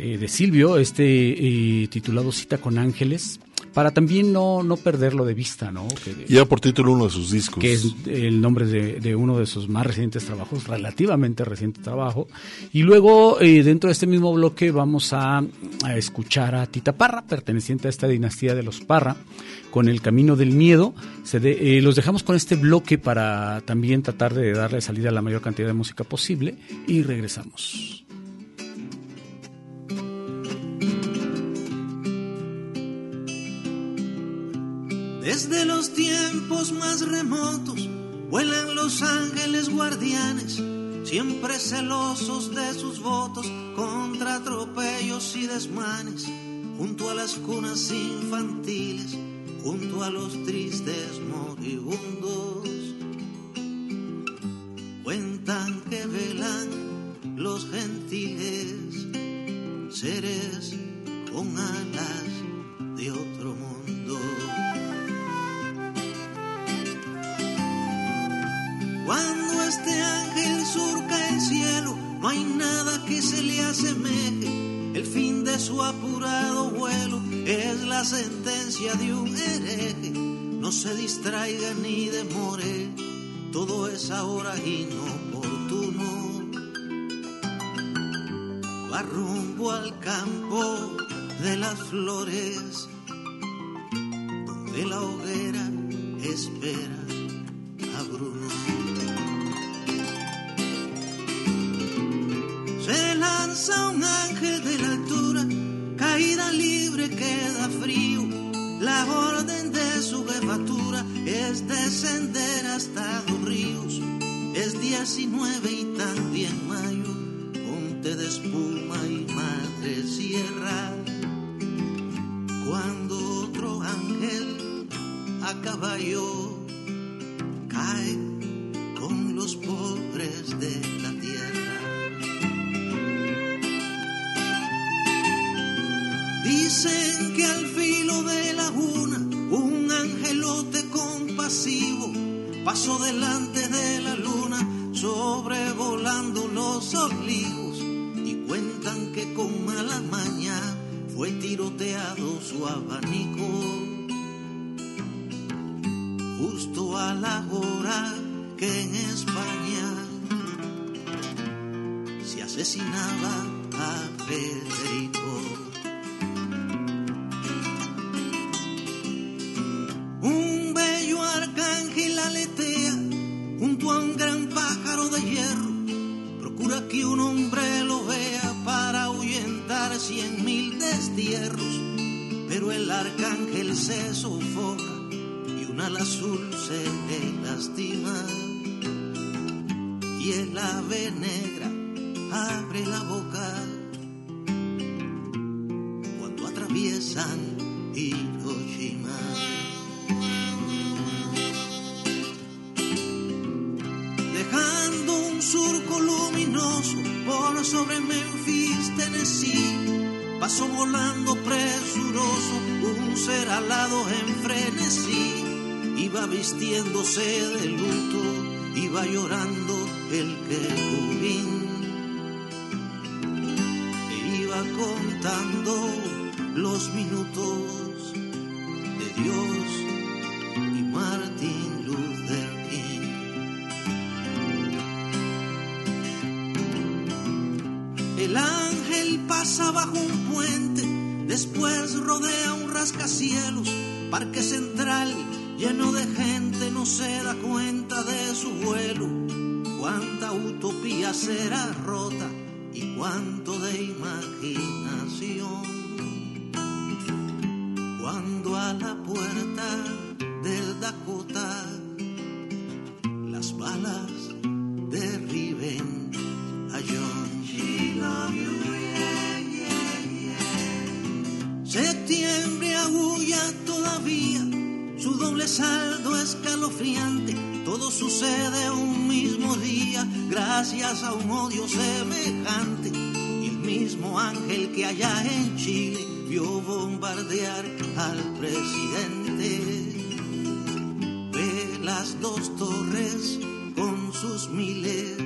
eh, de Silvio, este eh, titulado Cita con Ángeles, para también no, no perderlo de vista, ¿no? Que, Lleva por título uno de sus discos. que es el nombre de, de uno de sus más recientes trabajos, relativamente reciente trabajo. Y luego, eh, dentro de este mismo bloque, vamos a, a escuchar a Tita Parra, perteneciente a esta dinastía de los Parra, con El Camino del Miedo. Se de- eh, los dejamos con este bloque para también tratar de darle salida a la mayor cantidad de música posible y regresamos. Desde los tiempos más remotos vuelan los ángeles guardianes, siempre celosos de sus votos contra atropellos y desmanes, junto a las cunas infantiles, junto a los tristes moribundos. Cuentan que velan los gentiles, seres con alas de otro mundo. No hay nada que se le asemeje. El fin de su apurado vuelo es la sentencia de un hereje. No se distraiga ni demore, todo es ahora inoportuno. Va rumbo al campo de las flores, donde la hoguera queda frío. La orden de su jefatura es descender hasta los ríos. Es 19 y también mayo, abanico justo a la hora que en España se asesinaba a Federico. Arcángel se sofoca y un ala azul se le lastima. Y el ave negra abre la boca cuando atraviesan Hiroshima. dejando un surco luminoso por sobre Memphis, Tennessee. Pasó volando presuroso ser alado en frenesí. Iba vistiéndose de luto, iba llorando el querubín. E iba contando los minutos de Dios y Martin Luther King. El ángel pasa bajo un puente, después rodea un rascacielos, parque central lleno de gente, no se da cuenta de su vuelo. Cuánta utopía será rota y cuánto de imaginación. A un odio semejante. Y el mismo ángel que allá en Chile vio bombardear al presidente. Ve las dos torres con sus miles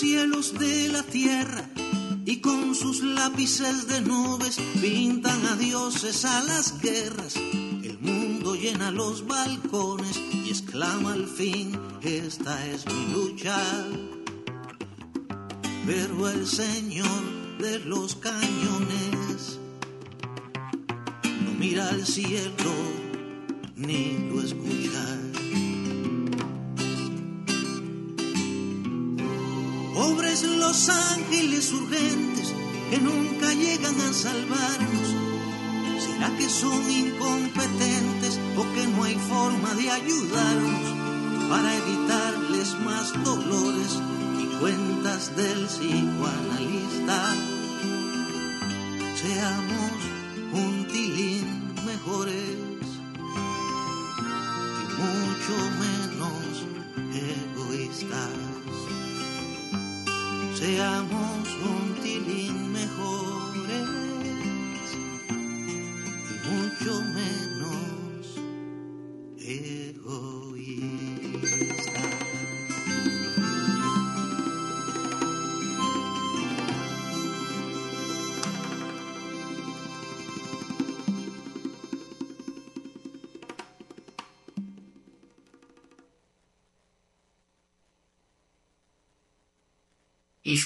cielos de la tierra y con sus lápices de nubes pintan a dioses a las guerras. El mundo llena los balcones y exclama al fin, esta es mi lucha. Pero el Señor de los cañones no mira al cielo ni lo escucha. Pobres los ángeles urgentes que nunca llegan a salvarnos. ¿Será que son incompetentes o que no hay forma de ayudarnos para evitarles más dolores y cuentas del psicoanalista? Seamos un tilín mejores y mucho menos egoístas seamos un tilín mejores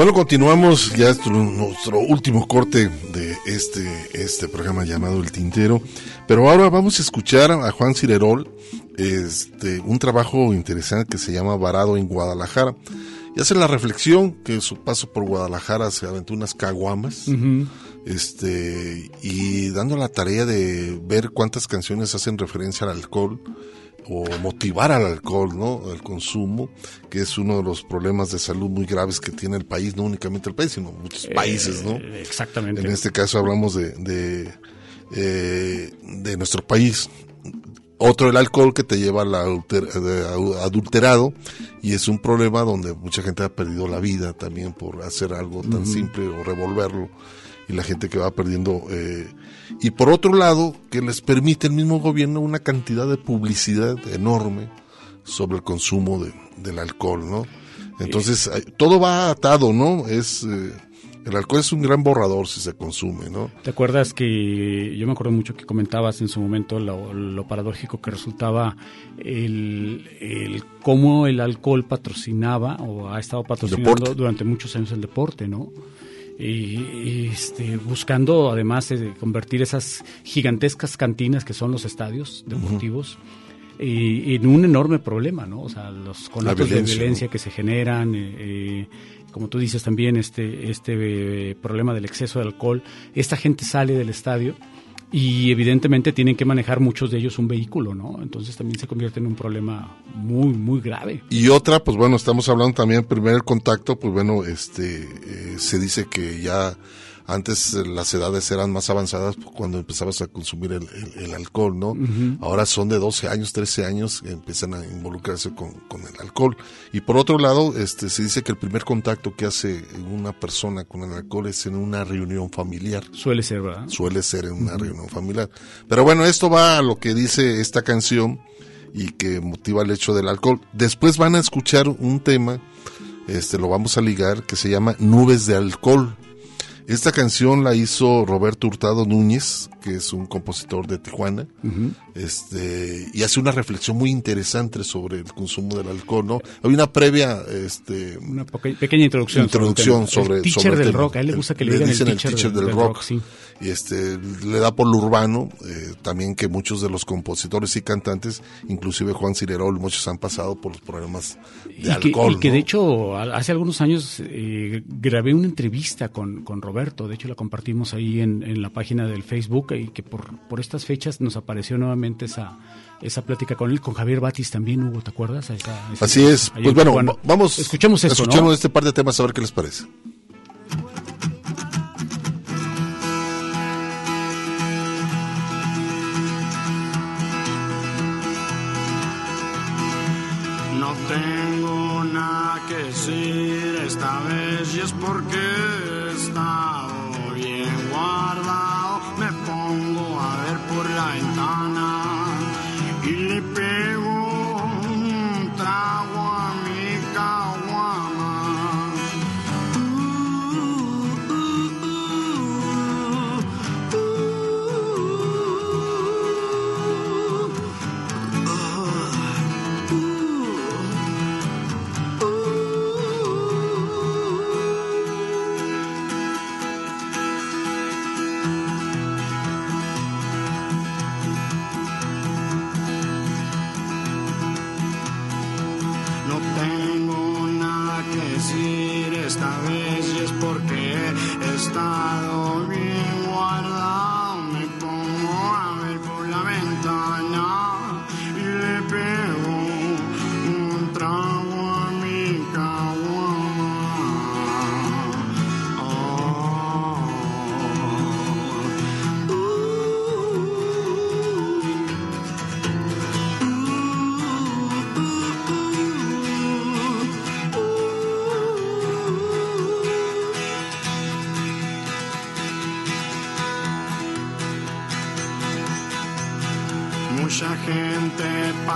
Bueno, continuamos ya es nuestro último corte de este, este programa llamado El Tintero, pero ahora vamos a escuchar a Juan Cirerol, este, un trabajo interesante que se llama Varado en Guadalajara, y hace la reflexión que su paso por Guadalajara se aventó unas caguamas, este, y dando la tarea de ver cuántas canciones hacen referencia al alcohol, o motivar al alcohol, ¿no? Al consumo, que es uno de los problemas de salud muy graves que tiene el país, no únicamente el país, sino muchos países, ¿no? Eh, exactamente. En este caso hablamos de, de, eh, de nuestro país. Otro, el alcohol que te lleva al adulterado y es un problema donde mucha gente ha perdido la vida también por hacer algo tan simple o revolverlo y la gente que va perdiendo. eh, y por otro lado, que les permite el mismo gobierno una cantidad de publicidad enorme sobre el consumo de, del alcohol, ¿no? Entonces, hay- todo va atado, ¿no? Es... eh, el alcohol es un gran borrador si se consume, ¿no? ¿Te acuerdas que yo me acuerdo mucho que comentabas en su momento lo, lo paradójico que resultaba el, el cómo el alcohol patrocinaba o ha estado patrocinando Deporte. durante muchos años el deporte, ¿no? Y, este, buscando además de convertir esas gigantescas cantinas que son los estadios deportivos y- en un enorme problema, ¿no? O sea, los conatos de violencia, que se generan, eh, eh, como tú dices también, este, este eh, problema del exceso de alcohol, esta gente sale del estadio y evidentemente tienen que manejar muchos de ellos un vehículo, ¿no? Entonces también se convierte en un problema muy, muy grave. Y otra, pues bueno, estamos hablando también, primer el contacto, pues bueno, este, eh, se dice que ya antes eh, las edades eran más avanzadas cuando empezabas a consumir el, el- el alcohol, ¿no? Ahora son de 12 años, 13 años que empiezan a involucrarse con, con el alcohol. Y por otro lado, este, se dice que el primer contacto que hace una persona con el alcohol es en una reunión familiar. Suele ser, ¿verdad? Suele ser en una reunión familiar. Pero bueno, esto va a lo que dice esta canción y que motiva el hecho del alcohol. Después van a escuchar un tema, este lo vamos a ligar, que se llama Nubes de Alcohol. Esta canción la hizo Roberto Hurtado Núñez, que es un compositor de Tijuana, este, y hace una reflexión muy interesante sobre el consumo del alcohol, ¿no? Hay una previa, este, una pequeña introducción, introducción sobre, el teacher sobre el del tema. rock, a él le gusta que le, digan dicen el teacher, del, del rock, sí. y este, le da por lo urbano, eh, también que muchos de los compositores y cantantes, inclusive Juan Cirerol, muchos han pasado por los problemas de y que, alcohol, y que de hecho hace algunos años eh, grabé una entrevista con, con Roberto, de hecho la compartimos ahí en, en la página del Facebook y que por, por estas fechas nos apareció nuevamente esa esa plática con él, con Javier Batis también hubo, ¿te acuerdas? Esa- esa- Así es. Pues en bueno, Tijuana. vamos. Escuchemos esto, Escuchemos ¿no? este par de temas a ver qué les parece. No tengo nada que decir esta vez y es porque he estado bien guardado. Me pongo a ver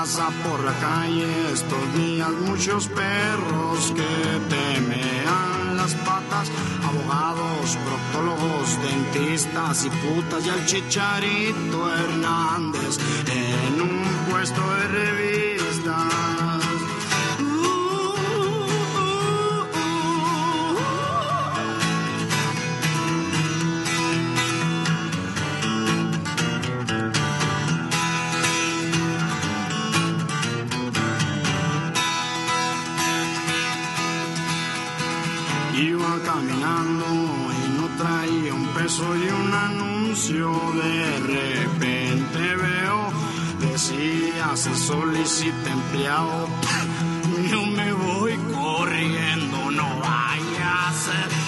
pasa por la calle estos días, muchos perros que temean las patas, abogados, proctólogos, dentistas y putas y al chicharito Hernández en un puesto de revistas. Empleado. (laughs) Yo me voy corriendo no vaya a ser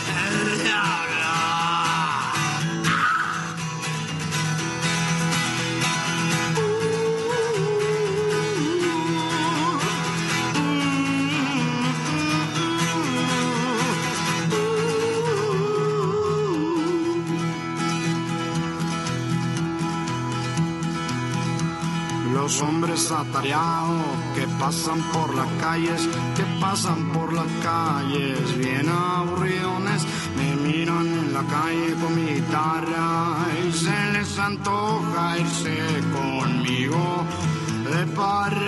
Los hombres atareados pasan por las calles, que pasan por las calles, bien aburridones, me miran en la calle con mi guitarra y se les antoja irse conmigo de parranda.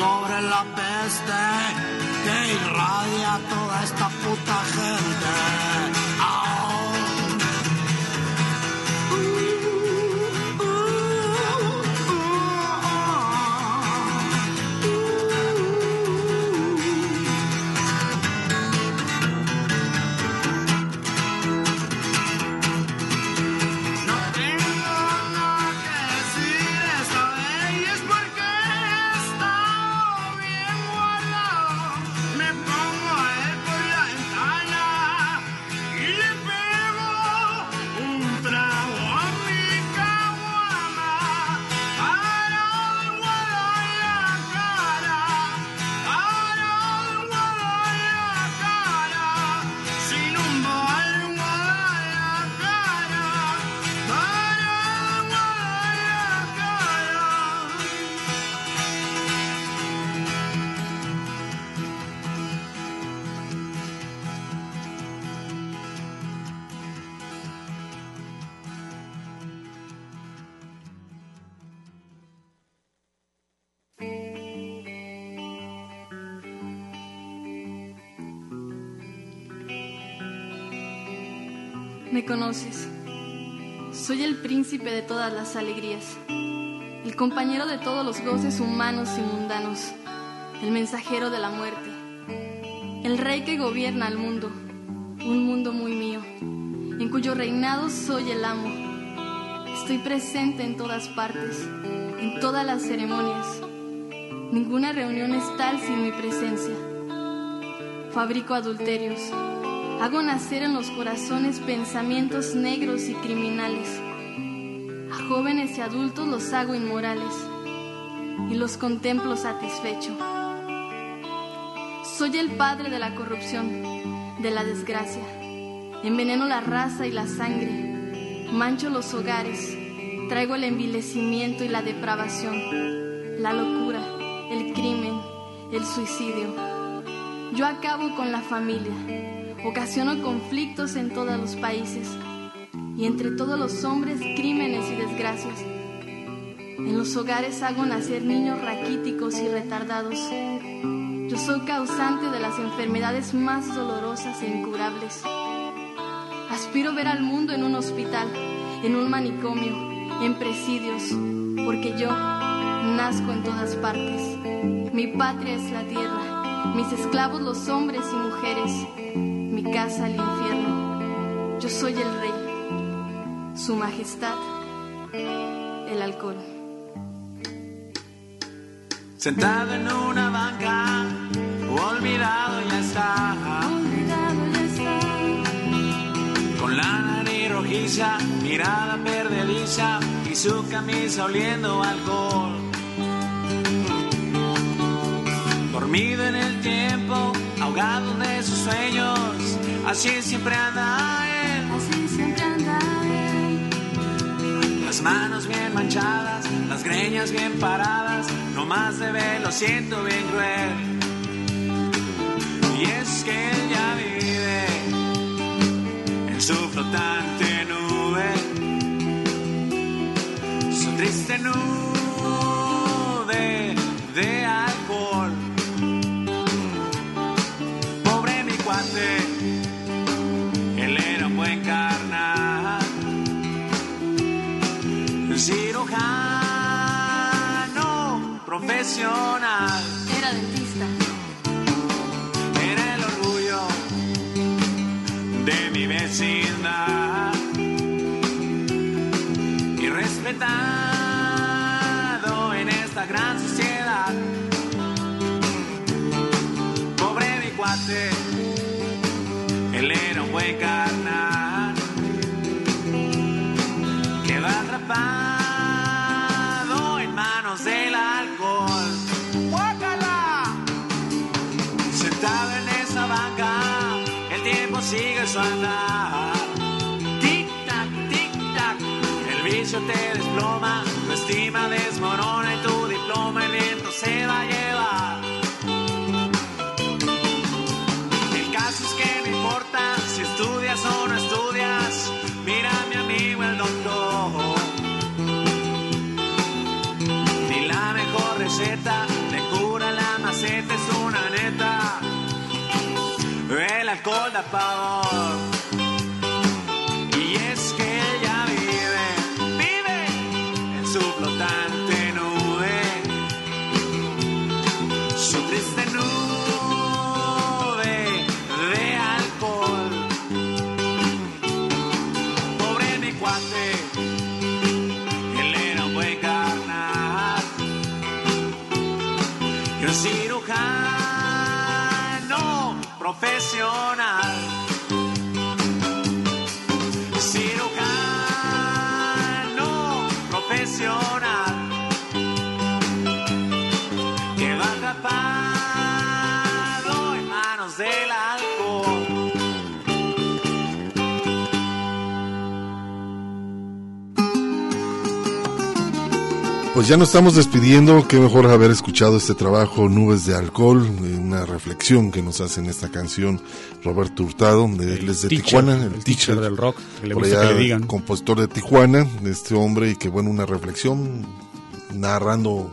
Sobre la peste que irradia toda esta puta Me conoces. Soy el príncipe de todas las alegrías, el compañero de todos los goces humanos y mundanos, el mensajero de la muerte, el rey que gobierna al mundo, un mundo muy mío, en cuyo reinado soy el amo. Estoy presente en todas partes, en todas las ceremonias. Ninguna reunión es tal sin mi presencia. Fabrico adulterios, hago nacer en los corazones pensamientos negros y criminales. A jóvenes y adultos los hago inmorales y los contemplo satisfecho. Soy el padre de la corrupción, de la desgracia. Enveneno la raza y la sangre, mancho los hogares, traigo el envilecimiento y la depravación, la locura, el crimen, el suicidio. Yo acabo con la familia, ocasiono conflictos en todos los países y entre todos los hombres crímenes y desgracias. En los hogares hago nacer niños raquíticos y retardados. Yo soy causante de las enfermedades más dolorosas e incurables. Aspiro ver al mundo en un hospital, en un manicomio, en presidios, porque yo nazco en todas partes. Mi patria es la tierra, mis esclavos los hombres y mujeres, casa el infierno. Yo soy el rey, su majestad, el alcohol. Sentado en una banca, olvidado ya está. Con la nariz rojiza, mirada perdediza y su camisa oliendo alcohol. Dormido en el así siempre anda él. Así siempre anda él. Las manos bien manchadas, las greñas bien paradas, no más de ver, lo siento bien cruel. Y es que él ya vive en su flotante nube, su triste nube de alcohol. Profesional. Era dentista. Era el orgullo de mi vecindad y respetado en esta gran sociedad. Pobre mi cuate, él era un buen carnal. Quedó atrapado en manos del alcohol. Vicio te desploma, tu estima desmorona y tu diploma el viento se va cirujano Pues ya nos estamos despidiendo, qué mejor haber escuchado este trabajo Nubes de Alcohol, eh, una reflexión que nos hace en esta canción Roberto Hurtado, de, él es de teacher, Tijuana, el teacher del rock, que le gusta allá, que le digan. compositor de Tijuana, este hombre y que bueno, una reflexión narrando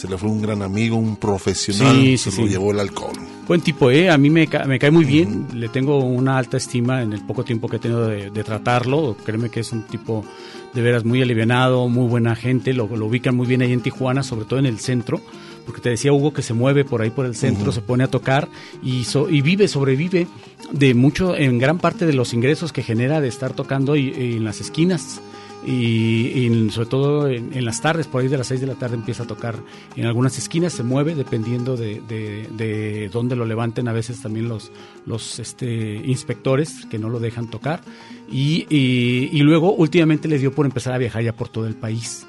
se le fue un gran amigo, un profesional, Sí, se sí, lo sí. llevó el alcohol. Buen tipo, ¿eh? A mí me, ca- me cae muy bien, le tengo una alta estima en el poco tiempo que he tenido de, de tratarlo. Créeme que es un tipo de veras muy alivianado, muy buena gente, lo, lo ubican muy bien ahí en Tijuana, sobre todo en el centro, porque te decía Hugo que se mueve por ahí por el centro, se pone a tocar y, so- y vive, sobrevive de mucho, en gran parte de los ingresos que genera de estar tocando y, y en las esquinas. Y, y sobre todo en, las tardes, por ahí de las 6 de la tarde empieza a tocar en algunas esquinas, se mueve dependiendo de, de, de dónde lo levanten a veces también los, los este, inspectores que no lo dejan tocar. Y, y, y luego últimamente le dio por empezar a viajar ya por todo el país.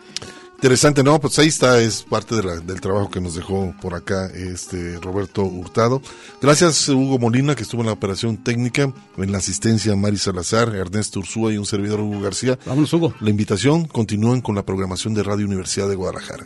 Interesante, no, pues ahí está, es parte de la- del trabajo que nos dejó por acá este Roberto Hurtado. Gracias Hugo Molina, que estuvo en la operación técnica, en la asistencia Mari Salazar, Ernesto Ursúa y un servidor Hugo García. Vámonos, Hugo. La invitación, continúen con la programación de Radio Universidad de Guadalajara.